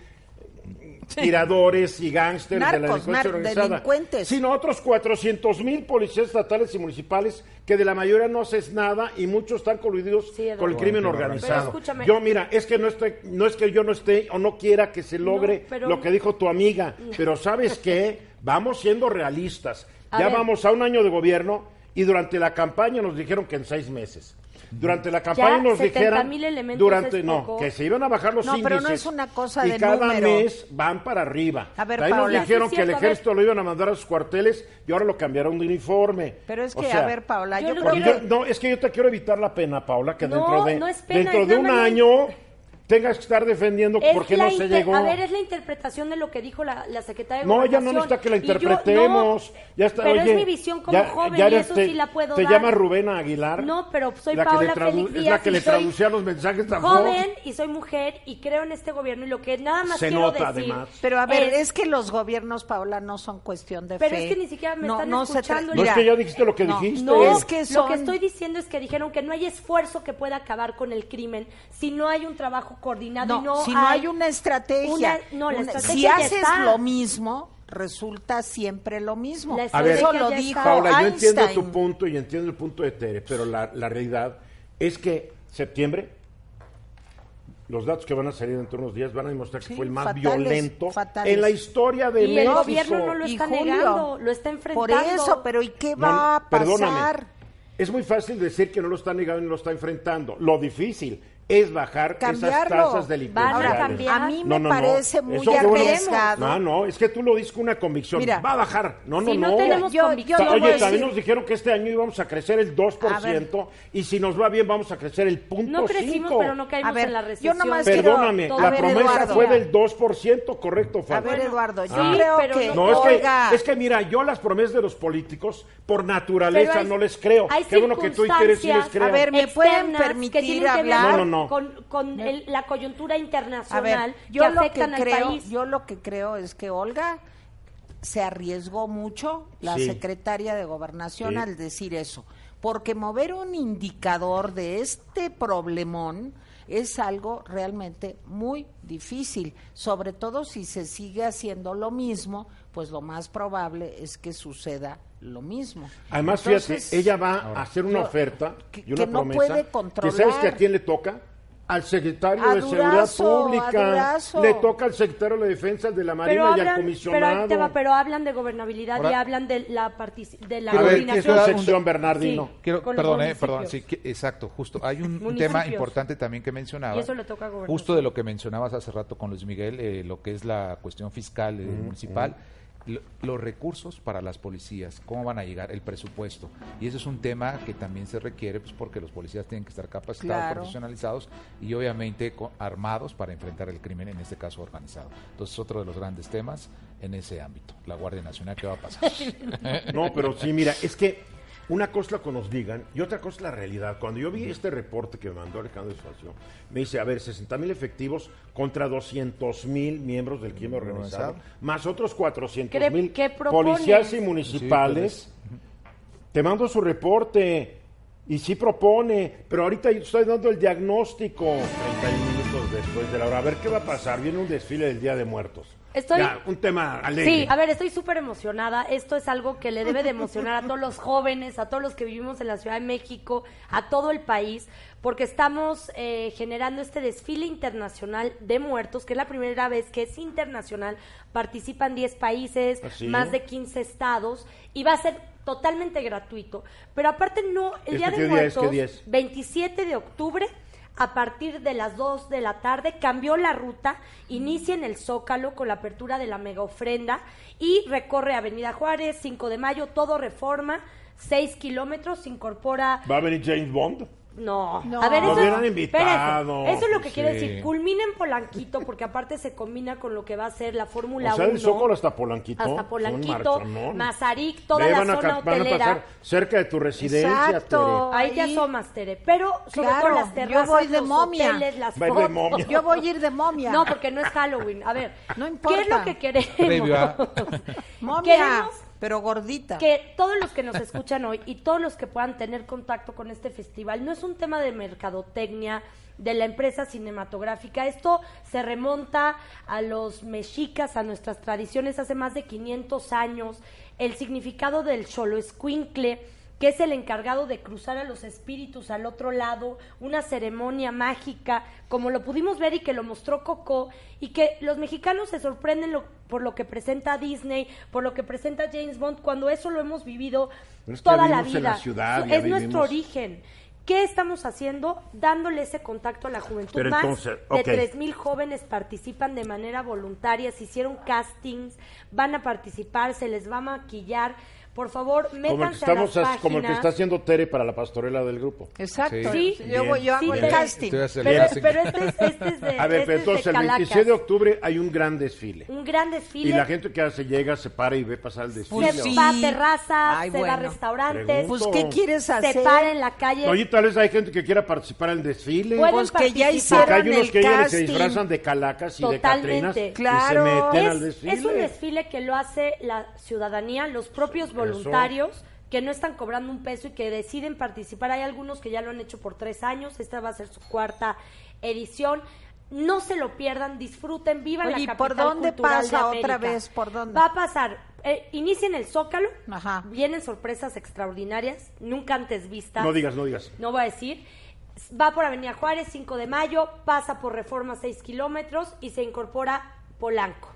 tiradores y gángsters de la delincuencia organizada, delincuentes. sino otros 400 mil policías estatales y municipales que de la mayoría no haces nada y muchos están coludidos Sí, con el crimen organizado. escúchame. Yo, mira, es que no estoy, no es que yo no esté o no quiera que se logre No, pero- lo que dijo tu amiga, pero ¿sabes qué? Vamos siendo realistas. A ya ver. vamos a un año de gobierno y durante la campaña nos dijeron que en seis meses. Durante la campaña nos 70,000 dijeron elementos durante es no que se iban a bajar los No, pero índices no es una cosa y de cada número. mes van para arriba. A ver, Ahí nos Paola. dijeron Sí, que el ejército lo iban a mandar a sus cuarteles y ahora lo cambiaron de uniforme. Pero es O que, sea, a ver, Paola, yo yo, quiero- yo- no, es que yo te quiero evitar la pena, Paula, que No, dentro de no es pena, dentro de un año tengas que estar defendiendo Es porque la no se llegó. A ver, es la interpretación de lo que dijo la, la secretaria de No, ya no necesita que la Y yo- interpretemos. no, ya está, pero oye, es mi visión como ya- joven ya y eso te- sí la puedo Te dar. llama Rubén Aguilar. No, pero soy la Paola Félix Es la Díaz que le traducía los mensajes tampoco. joven y soy mujer y creo en este gobierno y lo que nada más Se quiero nota, decir además. Pero a ver, es- es, que los gobiernos, Paola, no son cuestión de Pero fe. es que ni siquiera me no, están no se escuchando. No es que ya dijiste lo que no, dijiste. No, Es que lo que estoy diciendo es que dijeron que no hay esfuerzo que pueda acabar con el crimen si no hay un trabajo coordinado No, y no si no hay una estrategia. una- no, la Una- estrategia si ya haces está. lo mismo, resulta siempre lo mismo. La A ver, Eso lo dijo. Paula, yo Einstein. entiendo tu punto y entiendo el punto de Tere, pero la, la realidad es que septiembre, los datos que van a salir dentro de unos días van a demostrar que Sí, fue el más fatales, violento fatales. en la historia de Y el México. gobierno no lo está negando, lo está enfrentando. Por eso, pero ¿y qué No, va a pasar? Perdóname. Es muy fácil decir que no lo está negando y no lo está enfrentando. Lo difícil es bajar esas Cambiarlo. tasas Van a delincuenciales. cambiar. A mí No, me no, no. parece muy arriesgado. No, no, es que tú lo dices con una convicción. Mira, Va a bajar. No, no, si no tenemos Yo- yo Oye, a también decir- nos dijeron que este año íbamos a crecer el 2% y si nos va bien vamos a crecer el punto no crecimos, 5. pero no caímos A ver, en la yo recesión. nomás quiero- Perdóname, la A ver, promesa Eduardo. fue del 2%, correcto, A Fabio. ver, Eduardo, yo creo pero que... no- es que, Oiga, es que mira, yo las promesas de los políticos, por naturaleza, hay- no les creo. hay Qué bueno que tú y Tere sí les crean. A ver, ¿me pueden permitir hablar? No, no, no. Con, con el- la coyuntura internacional ver, yo que lo que al creo, país. yo lo que creo es que Olga se arriesgó mucho, la Sí. secretaria de Gobernación, Sí. al decir eso, porque mover un indicador de este problemón es algo realmente muy difícil, sobre todo si se sigue haciendo lo mismo, pues lo más probable es que suceda lo mismo. Además, Entonces, fíjate, ella va a hacer una yo- oferta que- y una que no promesa. puede ¿Que controlar. sabes que a quién le toca? Al secretario A de Durazo, Seguridad Pública. Le toca al secretario de Defensa de la Marina y al hablan, pero, ahí comisionado. te va, pero hablan de gobernabilidad y hablan de la de la A ver, coordinación. quiero dar un- sección, Bernardino. Sí, Quiero, perdón, eh, perdón, sí, que- exacto, justo. Hay un, tema importante también que mencionaba. Y eso le toca a. Justo de lo que mencionabas hace rato con Luis Miguel, eh, lo que es la cuestión fiscal eh, municipal. lo- los recursos para las policías, cómo van a llegar, el presupuesto. Y ese es un tema que también se requiere pues, porque los policías tienen que estar capacitados, Claro. profesionalizados y obviamente armados para enfrentar el crimen, en este caso organizado. Entonces, otro de los grandes temas en ese ámbito, la Guardia Nacional, ¿qué va a pasar? No, pero sí, mira, es que una cosa es lo que nos digan y otra cosa es la realidad. Cuando yo vi este reporte que me mandó Alejandro Espacio, me dice, a ver, 60 mil efectivos contra 200 mil miembros del crimen organizado, Organizado. más otros 400 ¿Qué- mil policías y municipales. Te mando su reporte y sí propone, pero ahorita yo estoy dando el diagnóstico 31 minutos después de la hora. A ver qué va a pasar. Viene un desfile del Día de Muertos. Estoy- Ya, un tema alegre. Sí, a ver, estoy súper emocionada. Esto es algo que le debe de emocionar a todos los jóvenes, a todos los que vivimos en la Ciudad de México, a todo el país, porque estamos eh, generando este desfile internacional de muertos, que es la primera vez que es internacional. Participan 10 países, ¿Ah, sí? más de 15 estados, y va a ser totalmente gratuito. Pero aparte no, el ¿Este Día de Muertos, día es? 27 de octubre, a partir de las 2 de la tarde, cambió la ruta, inicia en el Zócalo con la apertura de la mega ofrenda y recorre Avenida Juárez, 5 de mayo, todo reforma, 6 kilómetros, incorpora... ¿Va a venir James Bond? No, No. a ver, eso, hubieran espérate, invitado. eso es lo que quiere Sí. decir. Culmina en Polanquito, porque aparte se combina con lo que va a ser la Fórmula O sea, 1. del Zócalo hasta Polanquito. Hasta Polanquito. Mazarik, toda la a zona ca- van a hotelera. pasar cerca de tu residencia, Exacto. Tere. Ahí te Ahí. asomas, Tere. Pero sobre Claro, todo las yo terrazas, voy de los momia. hoteles, las ir de momia. Yo voy a ir de momia. No, porque no es Halloween. A ver, No ¿qué es importa. lo que queremos? Momia. Queremos Pero gordita. que todos los que nos escuchan hoy y todos los que puedan tener contacto con este festival no es un tema de mercadotecnia de la empresa cinematográfica. Esto se remonta a los mexicas, a nuestras tradiciones hace más de 500 años. El significado del cholo escuincle, que es el encargado de cruzar a los espíritus al otro lado, una ceremonia mágica, como lo pudimos ver y que lo mostró Coco, y que los mexicanos se sorprenden lo- por lo que presenta Disney, por lo que presenta James Bond, cuando eso lo hemos vivido Pero es que toda la vida. la ciudad, es nuestro origen. ¿Qué estamos haciendo? Dándole ese contacto a la juventud. Pero Más de ok. 3.000 jóvenes participan de manera voluntaria, se hicieron castings, van a participar, se les va a maquillar. Por favor, Como el, que métanse a estamos, las hac- como el que está páginas. haciendo Tere para la pastorela del grupo. Exacto. Sí. Yo, voy- yo Sí, hago el te- casting. Pero, el casting. pero este es, este es de, A ver, este pero es de entonces el Calacas. 26 de octubre hay un gran desfile. Un gran desfile. Y la gente que se llega, se para y ve pasar el desfile. se sí. va a terrazas, Ay, se va a bueno. restaurantes, Pregunto. Pues, ¿qué quieres se hacer? para en la calle. Oye, tal vez hay gente que quiera participar en el desfile. Pueden Pues que ya hicieron Porque hay unos el que llegan y se disfrazan de calacas y de Totalmente. catrinas Claro. y se meten al es, desfile. es un desfile que lo hace la ciudadanía, los propios voluntarios que no están cobrando un peso y que deciden participar. Hay algunos que ya lo han hecho por tres años, esta va a ser su cuarta edición. No se lo pierdan, disfruten, vivan Oye, ¿y la por capital dónde cultural de pasa otra vez? ¿Por dónde? Va a pasar, eh, inicia en el Zócalo, Ajá. vienen sorpresas extraordinarias, nunca antes vistas. No digas, no digas. No voy a decir. Va por Avenida Juárez, 5 de mayo, pasa por Reforma 6 kilómetros y se incorpora Polanco.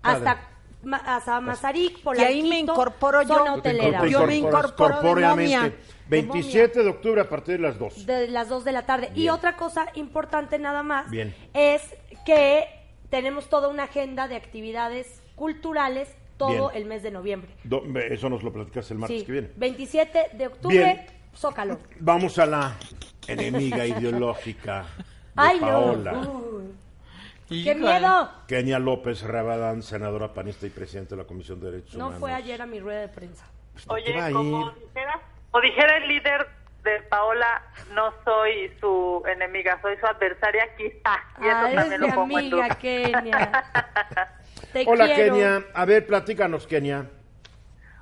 Padre. Hasta, ma- hasta Mazarik, Y Polanquito. ahí me incorporo yo. Zona hotelera. Yo me incorporo de momia. De 27 de octubre a partir de las 2. De las 2 de la tarde. Y Bien. otra cosa importante nada más Bien. es que tenemos toda una agenda de actividades culturales todo Bien. el mes de noviembre. Do- Eso nos lo platicas el martes Sí, que viene. 27 de octubre, Bien. Zócalo. Vamos a la enemiga ideológica de ¡Ay, no! Paola. ¡Qué miedo! Kenia López Rabadán, senadora panista y presidente de la Comisión de Derechos No Humanos. fue ayer a mi rueda de prensa. Pues, ¿de Oye, como dijera, o dijera el líder de Paola, no soy su enemiga, soy su adversaria quizá. Y eso Ah, eres mi amiga. Kenia. Te Hola, quiero. Kenia. A ver, platícanos, Kenia.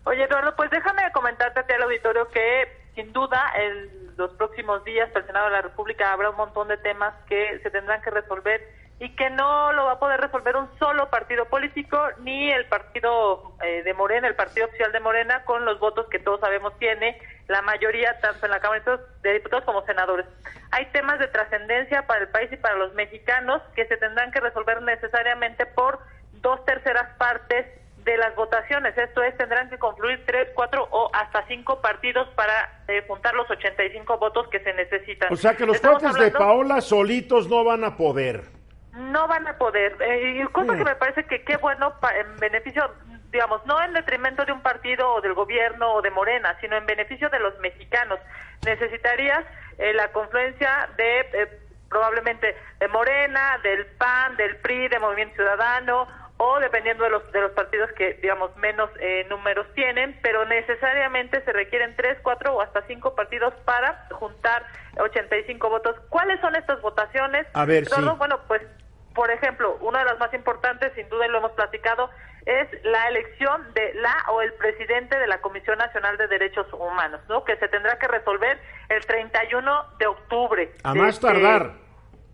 Oye, Eduardo, pues déjame comentarte a ti al auditorio que sin duda en los próximos días el Senado de la República habrá un montón de temas que se tendrán que resolver y que no lo va a poder resolver un solo partido político ni el partido eh, de Morena, el partido oficial de Morena, con los votos que todos sabemos tiene la mayoría tanto en la Cámara de Diputados- de como senadores. Hay temas de trascendencia para el país y para los mexicanos que se tendrán que resolver necesariamente por dos terceras partes de las votaciones. Esto es, tendrán que confluir tres, cuatro o hasta cinco partidos para eh, juntar los 85 votos que se necesitan. O sea que los cuates de hablando- Paola solitos no van a poder. No van a poder. Eh, y cosa Sí. que me parece que qué bueno pa- en beneficio, digamos, no en detrimento de un partido o del gobierno o de Morena, sino en beneficio de los mexicanos. Necesitarías eh, la confluencia de eh, probablemente de Morena, del PAN, del PRI, de Movimiento Ciudadano o dependiendo de los de los partidos que digamos menos eh, números tienen, pero necesariamente se requieren tres, cuatro o hasta cinco partidos para juntar 85 votos. ¿Cuáles son estas votaciones? A ver, Eduardo? sí. Bueno, pues, por ejemplo, una de las más importantes, sin duda y lo hemos platicado, es la elección de la o el presidente de la Comisión Nacional de Derechos Humanos, ¿no? Que se tendrá que resolver el 31 de octubre. A de más este- tardar.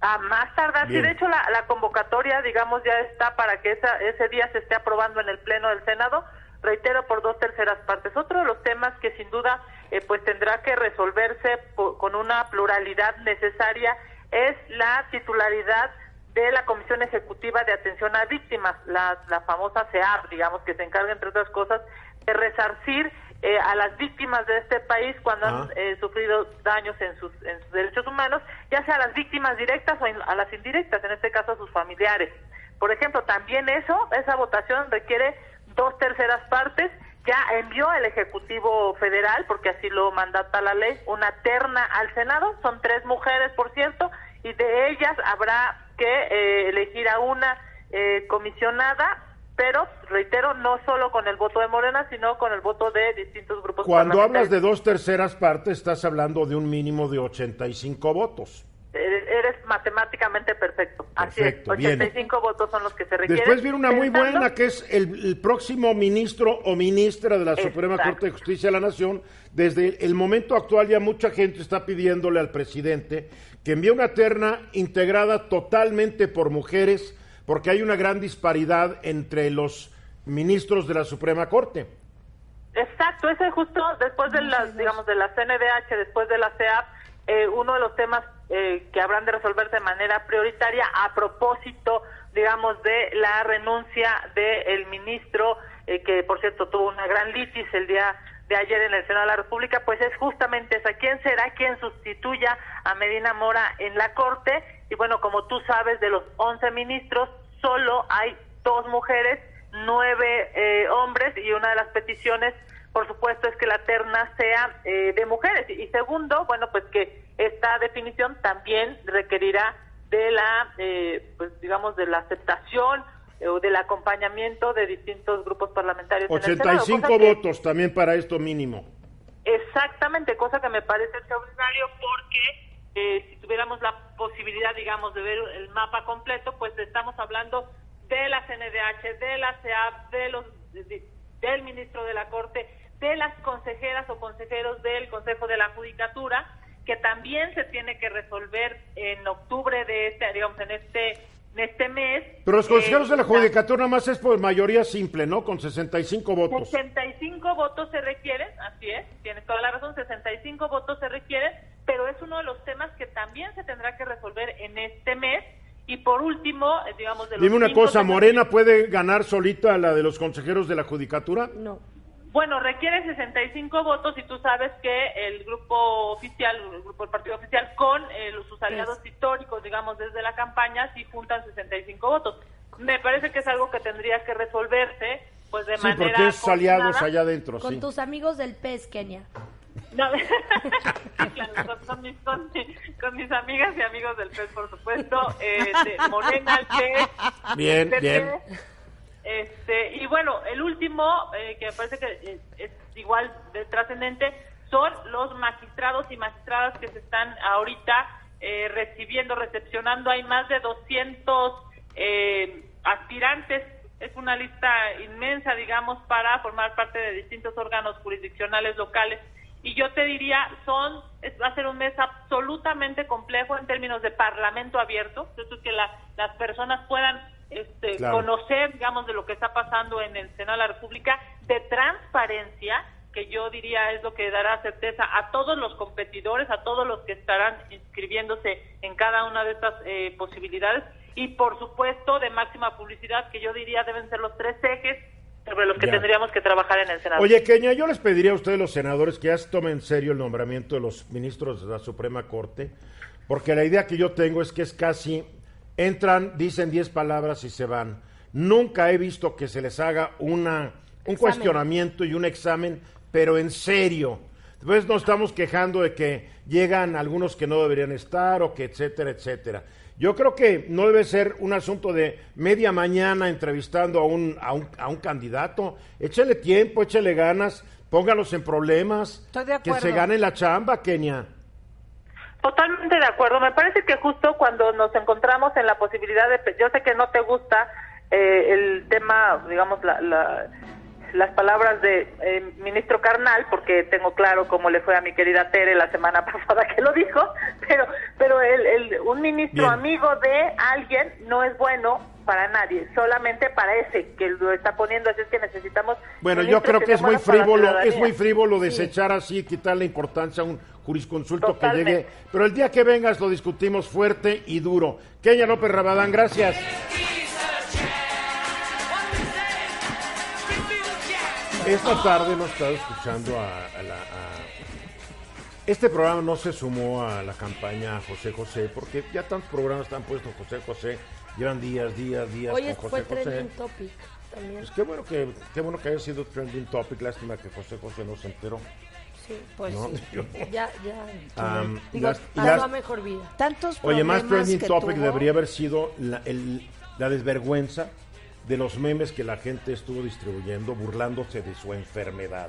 A más tardar. Sí, Bien. de hecho, la, la convocatoria, digamos, ya está para que esa, ese día se esté aprobando en el Pleno del Senado. Reitero, por dos terceras partes. Otro de los temas que sin duda eh, pues tendrá que resolverse po- con una pluralidad necesaria es la titularidad de la Comisión Ejecutiva de Atención a Víctimas, la, la famosa CEAP, digamos, que se encarga, entre otras cosas, de resarcir eh, a las víctimas de este país cuando Ah. han eh, sufrido daños en sus, en sus derechos humanos, ya sea a las víctimas directas o in- a las indirectas, en este caso a sus familiares. Por ejemplo, también eso, esa votación requiere dos terceras partes. Ya envió el Ejecutivo Federal, porque así lo mandata la ley, una terna al Senado. Son tres mujeres, por cierto, y de ellas habrá que eh, elegir a una eh, comisionada, pero reitero, no solo con el voto de Morena, sino con el voto de distintos grupos Cuando hablas de dos terceras partes, estás hablando de un mínimo de 85 votos. Eh, eres matemáticamente perfecto. Así Perfecto, es, bien. 85 votos son los que se requieren. Después viene una muy Pensando- buena que es el, el próximo ministro o ministra de la Suprema. Corte de Justicia de la Nación. Desde el momento actual ya mucha gente está pidiéndole al presidente que envíe una terna integrada totalmente por mujeres porque hay una gran disparidad entre los ministros de la Suprema Corte. Exacto, ese justo después de las, digamos, de la CNDH, después de la CEAP, eh, uno de los temas eh, que habrán de resolverse de manera prioritaria a propósito, digamos, de la renuncia del ministro, eh, que por cierto tuvo una gran litis el día de ayer en el Senado de la República, pues es justamente esa. ¿Quién será quien sustituya a Medina Mora en la Corte? Y bueno, como tú sabes, de los 11 ministros, solo hay dos mujeres, nueve eh, hombres y una de las peticiones, por supuesto, es que la terna sea eh, de mujeres. Y, segundo, bueno, pues que esta definición también requerirá de la, eh, pues digamos, de la aceptación o del acompañamiento de distintos grupos parlamentarios. en el Senado, 85 cosa que- votos también para esto mínimo. Exactamente, cosa que me parece extraordinario porque eh, si tuviéramos la posibilidad, digamos, de ver el mapa completo, pues estamos hablando de la CNDH, de la CEAP, de los, de- del ministro de la Corte, de las consejeras o consejeros del Consejo de la Judicatura, que también se tiene que resolver en octubre de este, digamos, en este, en este mes. Pero los consejeros Eh, de la Judicatura nada más es por mayoría simple, ¿no? Con 65 votos. 65 votos se requieren, así es, tienes toda la razón, 65 votos se requieren, pero es uno de los temas que también se tendrá que resolver en este mes. Y por último, eh, digamos, de los Dime una cosa, ¿Morena puede ganar solita la de los consejeros de la Judicatura? No. Bueno, requiere 65 votos y tú sabes que el grupo oficial, el grupo del partido oficial, con eh, sus aliados históricos, digamos, desde la campaña, sí juntan 65 votos. Me parece que es algo que tendría que resolverse, pues de Sí, manera porque es aliados allá adentro, Con sí. tus amigos del PES, Kenia. No, claro, con, con mis, con, mi- con mis amigas y amigos del PES, por supuesto, eh, de Morena, el PES, Bien, PP, bien. Este, y bueno, el último, eh, que me parece que es, es igual de trascendente, son los magistrados y magistradas que se están ahorita eh, recibiendo, recepcionando. Hay más de 200 eh, aspirantes. Es una lista inmensa, digamos, para formar parte de distintos órganos jurisdiccionales locales. Y yo te diría, son va a ser un mes absolutamente complejo en términos de parlamento abierto, es que la- las personas puedan este, Claro. conocer, digamos, de lo que está pasando en el Senado de la República, de transparencia, que yo diría es lo que dará certeza a todos los competidores, a todos los que estarán inscribiéndose en cada una de estas eh, posibilidades, y por supuesto de máxima publicidad, que yo diría deben ser los tres ejes sobre los que Ya. tendríamos que trabajar en el Senado. Oye, Kenia, yo les pediría a ustedes, los senadores, que ya se tomen en serio el nombramiento de los ministros de la Suprema Corte, porque la idea que yo tengo es que es casi, entran, dicen 10 palabras y se van. Nunca he visto que se les haga una, un cuestionamiento y un examen, pero en serio. Después nos estamos quejando de que llegan algunos que no deberían estar o que etcétera, etcétera. Yo creo que no debe ser un asunto de media mañana entrevistando a un, a un, a un candidato. Échele tiempo, échele ganas, póngalos en problemas. Estoy de Que acuerdo. se gane la chamba, Kenia. Totalmente de acuerdo. Me parece que justo cuando nos encontramos en la posibilidad de, yo sé que no te gusta eh, el tema, digamos, la, la- las palabras de eh, ministro Carnal, porque tengo claro cómo le fue a mi querida Tere la semana pasada que lo dijo, pero, pero el, el- un ministro Bien. amigo de alguien no es bueno para nadie, solamente para ese que lo está poniendo, así es que necesitamos. Bueno, yo creo que es muy frívolo, es muy frívolo desechar así, quitarle importancia a un jurisconsulto que llegue. Pero el día que vengas lo discutimos fuerte y duro. Kenia López Rabadán, gracias. Esta tarde hemos estado escuchando a, a la... a- Este programa no se sumó a la campaña José José, porque ya tantos programas están puestos José José, llevan días, días, días Hoy con fue José José. trending topic también. Pues qué bueno que, qué bueno que haya sido trending topic, lástima que José José no se enteró. Sí, Pues ¿no? sí. Yo- ya, ya. Y Digo, las- las- mejor vida. Tantos Oye, más trending topic tuvo. debería haber sido la, el- la desvergüenza de los memes que la gente estuvo distribuyendo burlándose de su enfermedad.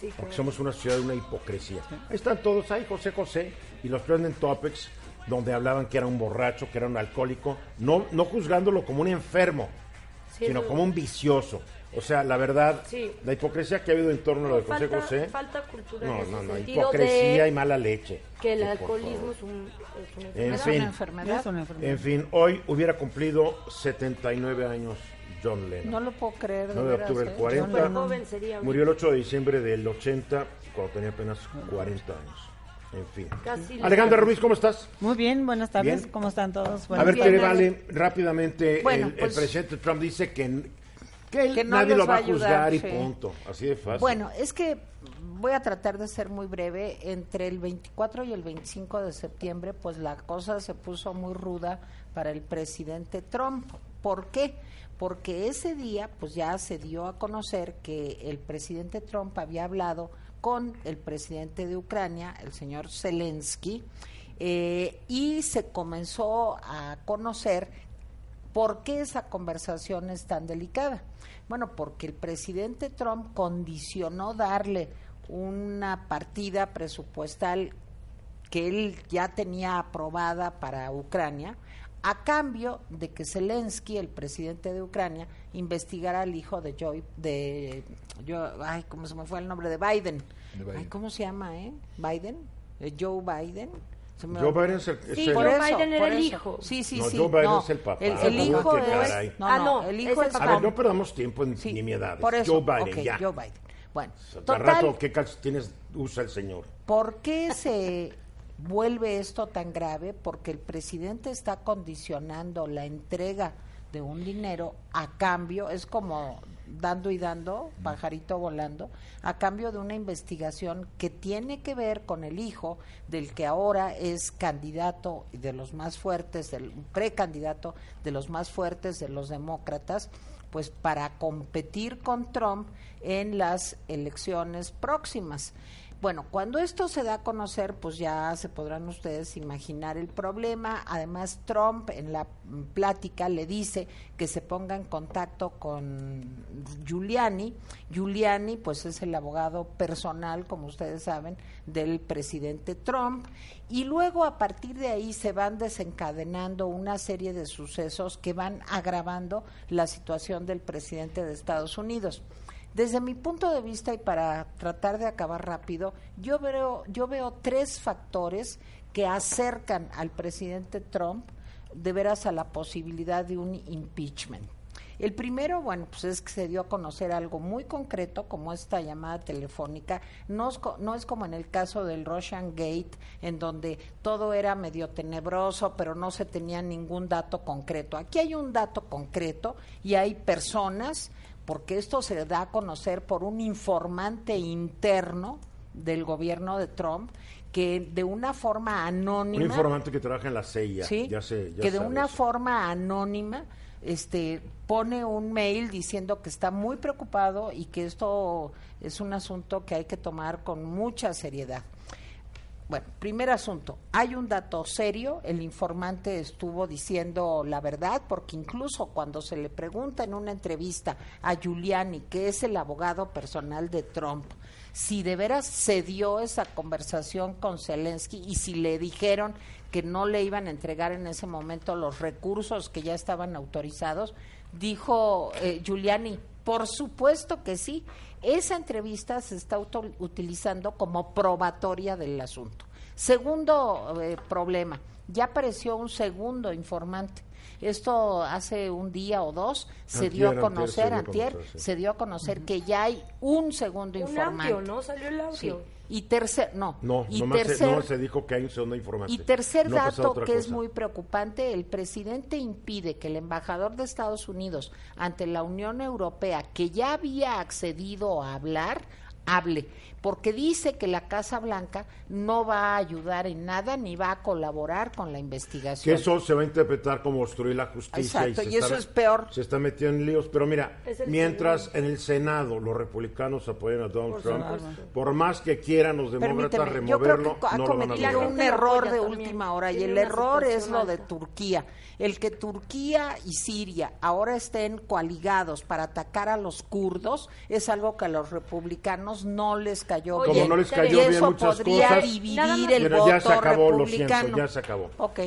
Sí, Porque somos una ciudad de una hipocresía. Ahí están todos, ahí José José y los trending topics donde hablaban que era un borracho, que era un alcohólico, no, no juzgándolo como un enfermo, Sí, sino como un vicioso. O sea, la verdad, Sí. la hipocresía que ha habido en torno a lo de José falta, José. falta cultura No, en ese no, no, hipocresía y mala leche. que el alcoholismo es un, es una En fin. una enfermedad. Es una enfermedad. En fin, hoy hubiera cumplido 79 años John Lennon. No lo puedo creer. de 9 de veras, octubre del ¿eh? 40. Súper joven sería ahorita. Murió el 8 de diciembre del 80, cuando tenía apenas 40 años. En fin. Casi Alejandra le- Ruiz, ¿cómo estás? Muy bien, buenas tardes. Bien. ¿Cómo están todos? A Buenas ver, bien, Tere, Ale. vale, rápidamente, Bueno, el, el pues- presidente Trump dice que, que, él- Que no nadie lo va a ayudar, juzgar y sí. punto. Así de fácil. Bueno, es que voy a tratar de ser muy breve. Entre el 24 y el 25 de septiembre, pues la cosa se puso muy ruda para el presidente Trump. ¿Por qué? Porque ese día, pues ya se dio a conocer que el presidente Trump había hablado con el presidente de Ucrania, el señor Zelensky, eh, y se comenzó a conocer ¿Por qué esa conversación es tan delicada? Bueno, porque el presidente Trump condicionó darle una partida presupuestal que él ya tenía aprobada para Ucrania, a cambio de que Zelensky, el presidente de Ucrania, investigara al hijo de Joe, de, yo, ay, ¿cómo se me fue el nombre? De Biden. De Biden. Ay, ¿cómo se llama, eh? Biden, Eh, Joe Biden. Joe. Biden es el, es Sí, el- Joe Biden era el hijo. Sí, sí, No, sí. Joe Biden no. es el papá. El, el hijo es. No, Ah, no, el es hijo el es. papá. A ver, no perdamos tiempo en Sí, nimiedades. Por eso. Joe Biden, ok, ya. Joe Biden. Bueno, Al total, rato, ¿qué calcetines usa el señor? ¿por qué se vuelve esto tan grave? Porque el presidente está condicionando la entrega de un dinero a cambio, es como dando y dando, pajarito volando, a cambio de una investigación que tiene que ver con el hijo del que ahora es candidato de los más fuertes, del precandidato de los más fuertes de los demócratas, pues para competir con Trump en las elecciones próximas. Bueno, cuando esto se da a conocer, pues ya se podrán ustedes imaginar el problema. Además, Trump en la mm, plática le dice que se ponga en contacto con Giuliani. Giuliani, pues es el abogado personal, como ustedes saben, del presidente Trump. Y luego a partir de ahí se van desencadenando una serie de sucesos que van agravando la situación del presidente de Estados Unidos. Desde mi punto de vista y para tratar de acabar rápido, yo veo, yo veo tres factores que acercan al presidente Trump de veras a la posibilidad de un impeachment. El primero, bueno, pues es que se dio a conocer algo muy concreto, como esta llamada telefónica. No es, no es como en el caso del Russian Gate, en donde todo era medio tenebroso, pero no se tenía ningún dato concreto. Aquí hay un dato concreto y hay personas, porque esto se da a conocer por un informante interno del gobierno de Trump, que de una forma Un anónima informante que trabaja en la CIA. ¿sí? Ya sé, ya que de una eso. forma anónima este pone un mail diciendo que está muy preocupado y que esto es un asunto que hay que tomar con mucha seriedad. Bueno, primer asunto, hay un dato serio, el informante estuvo diciendo la verdad, porque incluso cuando se le pregunta en una entrevista a Giuliani, que es el abogado personal de Trump, si de veras se dio esa conversación con Zelensky y si le dijeron que no le iban a entregar en ese momento los recursos que ya estaban autorizados, dijo eh, Giuliani, por supuesto que sí. Esa entrevista se está utilizando como probatoria del asunto. Segundo eh, problema, ya apareció un segundo informante. Esto hace un día o dos se dio a Antier, antier, conocer, se dio a antier, se dio a conocer que ya hay un segundo Un informante. audio, ¿no? Salió el audio. Sí. Y tercer, no, No, y nomás se, tercer, nomás se dijo que hay un segundo informante. y tercer No dato que es muy preocupante, el presidente impide que el embajador de Estados Unidos ante la Unión Europea, que ya había accedido a hablar, hable, porque dice que la Casa Blanca no va a ayudar en nada ni va a colaborar con la Que investigación. eso se va a interpretar como obstruir la justicia. Exacto, se y eso es peor. Se está metiendo en líos. Pero mira, mientras en el Senado los republicanos apoyan a Donald Por Trump, supuesto. por más que quieran los demócratas Permíteme, yo creo removerlo, que ha no lo van a cometido lograr. un error de última hora y el error es lo de. Turquía. El que Turquía y Siria ahora estén coaligados para atacar a los kurdos es algo que a los republicanos republicanos no les cayó Oye. Como no les cayó bien muchas podría cosas. voto ya se acabó, lo siento, ya se acabó. Ok,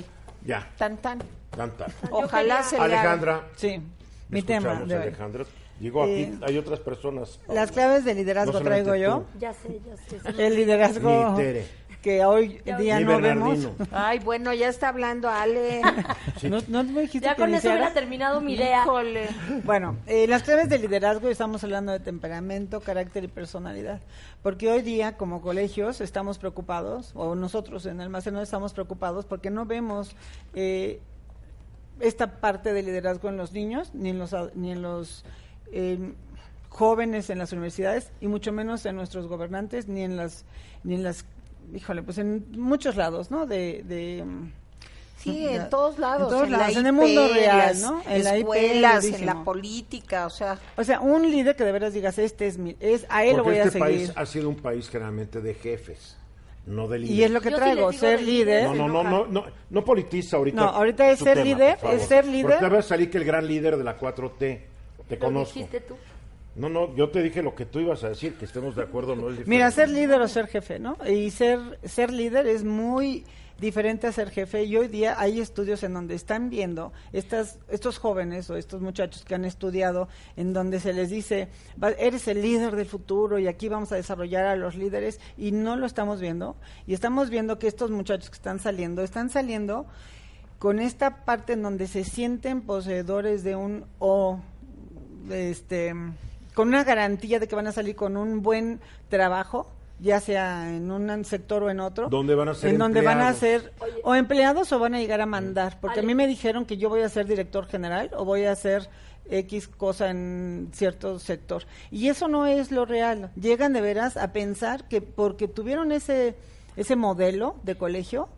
Ya, tan tan. tan, tan. Ojalá se. Alejandra, Sí, mi tema. de hoy. Alejandra. Digo, aquí Eh, hay otras personas. Paula. Las claves de liderazgo No traigo yo. tú. Ya sé, ya sé. sí. El liderazgo Ni Tere. Que hoy día no vemos. Ay, bueno, ya está hablando Ale. No, no me dijiste Ya que con eso hubiera terminado mi idea. Híjole. Bueno, eh, las claves de liderazgo estamos hablando de temperamento, carácter y personalidad. Porque hoy día, como colegios, estamos preocupados, o nosotros en Almacén estamos preocupados porque no vemos eh, esta parte de liderazgo en los niños, ni en los, ni en los eh, jóvenes en las universidades, y mucho menos en nuestros gobernantes, ni en las, ni en las, híjole, pues en muchos lados, ¿no? De, de mm, Sí, en todos lados. En todos la lados, en el mundo real, las ¿no? En la IP, escuelas, en durísimo. la política, o sea, O sea, un líder que de veras digas, este es mi, es, a él lo voy a este seguir. país ha sido un país generalmente de jefes, no de líderes. Y es lo que Yo traigo, ser de líder. No, no, no, no, no, no politiza ahorita. No, ahorita es ser tema, líder, es ser líder. Porque va a salir que el gran líder de la 4T, te Lo conozco. dijiste tú. No, no, yo te dije lo que tú ibas a decir, que estemos de acuerdo, no es diferente. Mira, ser líder o ser jefe, ¿no? Y ser, ser líder es muy diferente a ser jefe y hoy día hay estudios en donde están viendo estas, estos jóvenes o estos muchachos que han estudiado en donde se les dice, "Va- eres el líder del futuro y aquí vamos a desarrollar a los líderes y no lo estamos viendo y estamos viendo que estos muchachos que están saliendo, están saliendo con esta parte en donde se sienten poseedores de un o este con una garantía de que van a salir con un buen trabajo ya sea en un sector o en otro Donde van a ser en donde van a ser o empleados o van a llegar a mandar porque a mí me dijeron que yo voy a ser director general o voy a ser X cosa en cierto sector. Y eso no es lo real. Llegan de veras a pensar que porque tuvieron ese, ese modelo de colegio,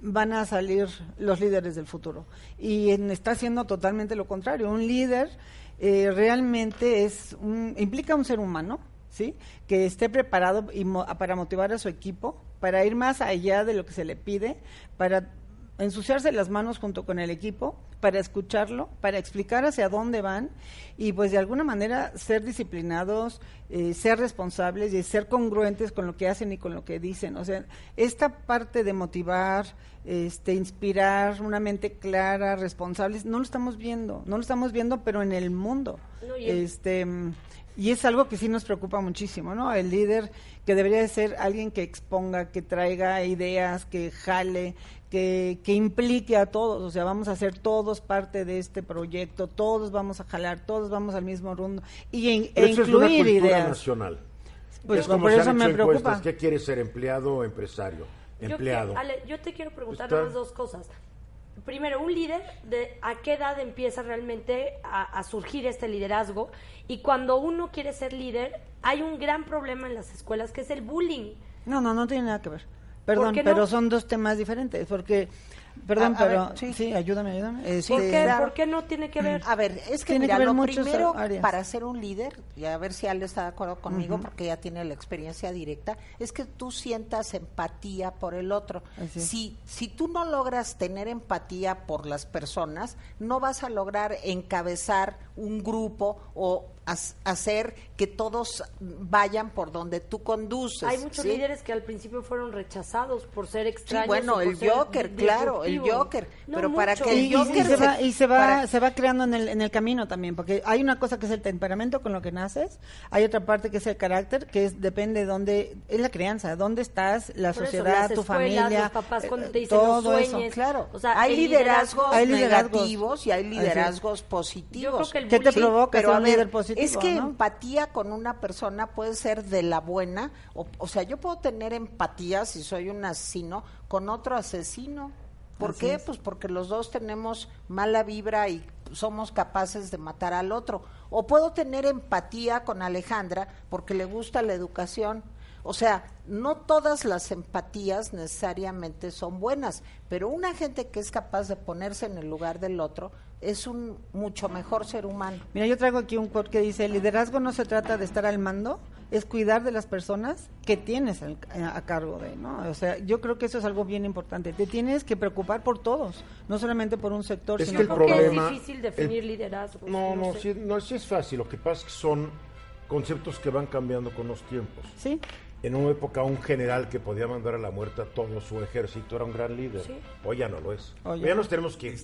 van a salir los líderes del futuro. Y en- está haciendo totalmente lo contrario. Un líder eh, realmente es un, implica un ser humano, ¿sí? Que esté preparado y mo- para motivar a su equipo, para ir más allá de lo que se le pide, para ensuciarse las manos junto con el equipo para escucharlo, para explicar hacia dónde van y pues de alguna manera ser disciplinados, eh, ser responsables y ser congruentes con lo que hacen y con lo que dicen. O sea, esta parte de motivar, este, inspirar una mente clara, responsables, no lo estamos viendo, no lo estamos viendo, pero en el mundo. No, y Este, y es algo que sí nos preocupa muchísimo, ¿no? El líder que debería de ser alguien que exponga, que traiga ideas, que jale, que, que implique a todos, o sea, vamos a ser todos parte de este proyecto, todos vamos a jalar, todos vamos al mismo rumbo y en- e eso es una incluir cultura ideas. nacional. Pues es como por eso me preocupa. ¿Qué quieres ser, empleado o empresario? Yo Empleado. que- Ale, yo te quiero preguntar Está- dos cosas. Primero, un líder, de ¿a qué edad empieza realmente a, a surgir este liderazgo? Y cuando uno quiere ser líder, hay un gran problema en las escuelas que es el bullying. No, no, no tiene nada que ver. Perdón, no? pero son dos temas diferentes, porque, perdón, A- a pero ver, sí. sí. ayúdame, ayúdame. ¿Por, Este, qué, claro. ¿Por qué no tiene que ver? A ver, es que Tiene mira, que ver lo primero áreas. para ser un líder, y a ver si Ale está de acuerdo conmigo, porque ella tiene la experiencia directa, es que tú sientas empatía por el otro. Así. Si, si tú no logras tener empatía por las personas, no vas a lograr encabezar un grupo o hacer que todos vayan por donde tú conduces. Hay muchos ¿sí? líderes que al principio fueron rechazados por ser Sí, extraños. bueno, o por el Joker, claro, el. Joker. No, pero para que y, el y- y Joker se se- va, y se va, para- se va creando en el, en el camino también, porque hay una cosa que es el temperamento con lo que naces, hay otra parte que es el carácter, que es depende de dónde, es la crianza, dónde estás, la Por eso, sociedad, las tu escuelas, familia, los papás cuando te dicen no todo eso. sueñes. Claro, O sea, hay liderazgos Hay liderazgos. negativos y hay liderazgos positivos. Yo creo que el ¿Qué te provoca pero ser a un ver, líder positivo? Es que ¿no? empatía con una persona puede ser de la buena, o, o sea, yo puedo tener empatía si soy un asesino con otro asesino. ¿Por Así qué? es. Pues porque los dos tenemos mala vibra y somos capaces de matar al otro. O puedo tener empatía con Alejandra porque le gusta la educación. O sea, no todas las empatías necesariamente son buenas, pero una gente que es capaz de ponerse en el lugar del otro es un mucho mejor ser humano. Mira, yo traigo aquí un quote que dice, el liderazgo no se trata de estar al mando, es cuidar de las personas que tienes al- a, cargo de, ¿no? O sea, yo creo que eso es algo bien importante. Te tienes que preocupar por todos, no solamente por un sector, Es sino que el por problema- es difícil definir liderazgo. No, no, sé. sí, no, sí es fácil. Lo que pasa es que son conceptos que van cambiando con los tiempos. Sí. En una época un general que podía mandar a la muerte a todo su ejército era un gran líder. Sí. Hoy ya no lo es. Hoy Hoy ya ya no. nos tenemos que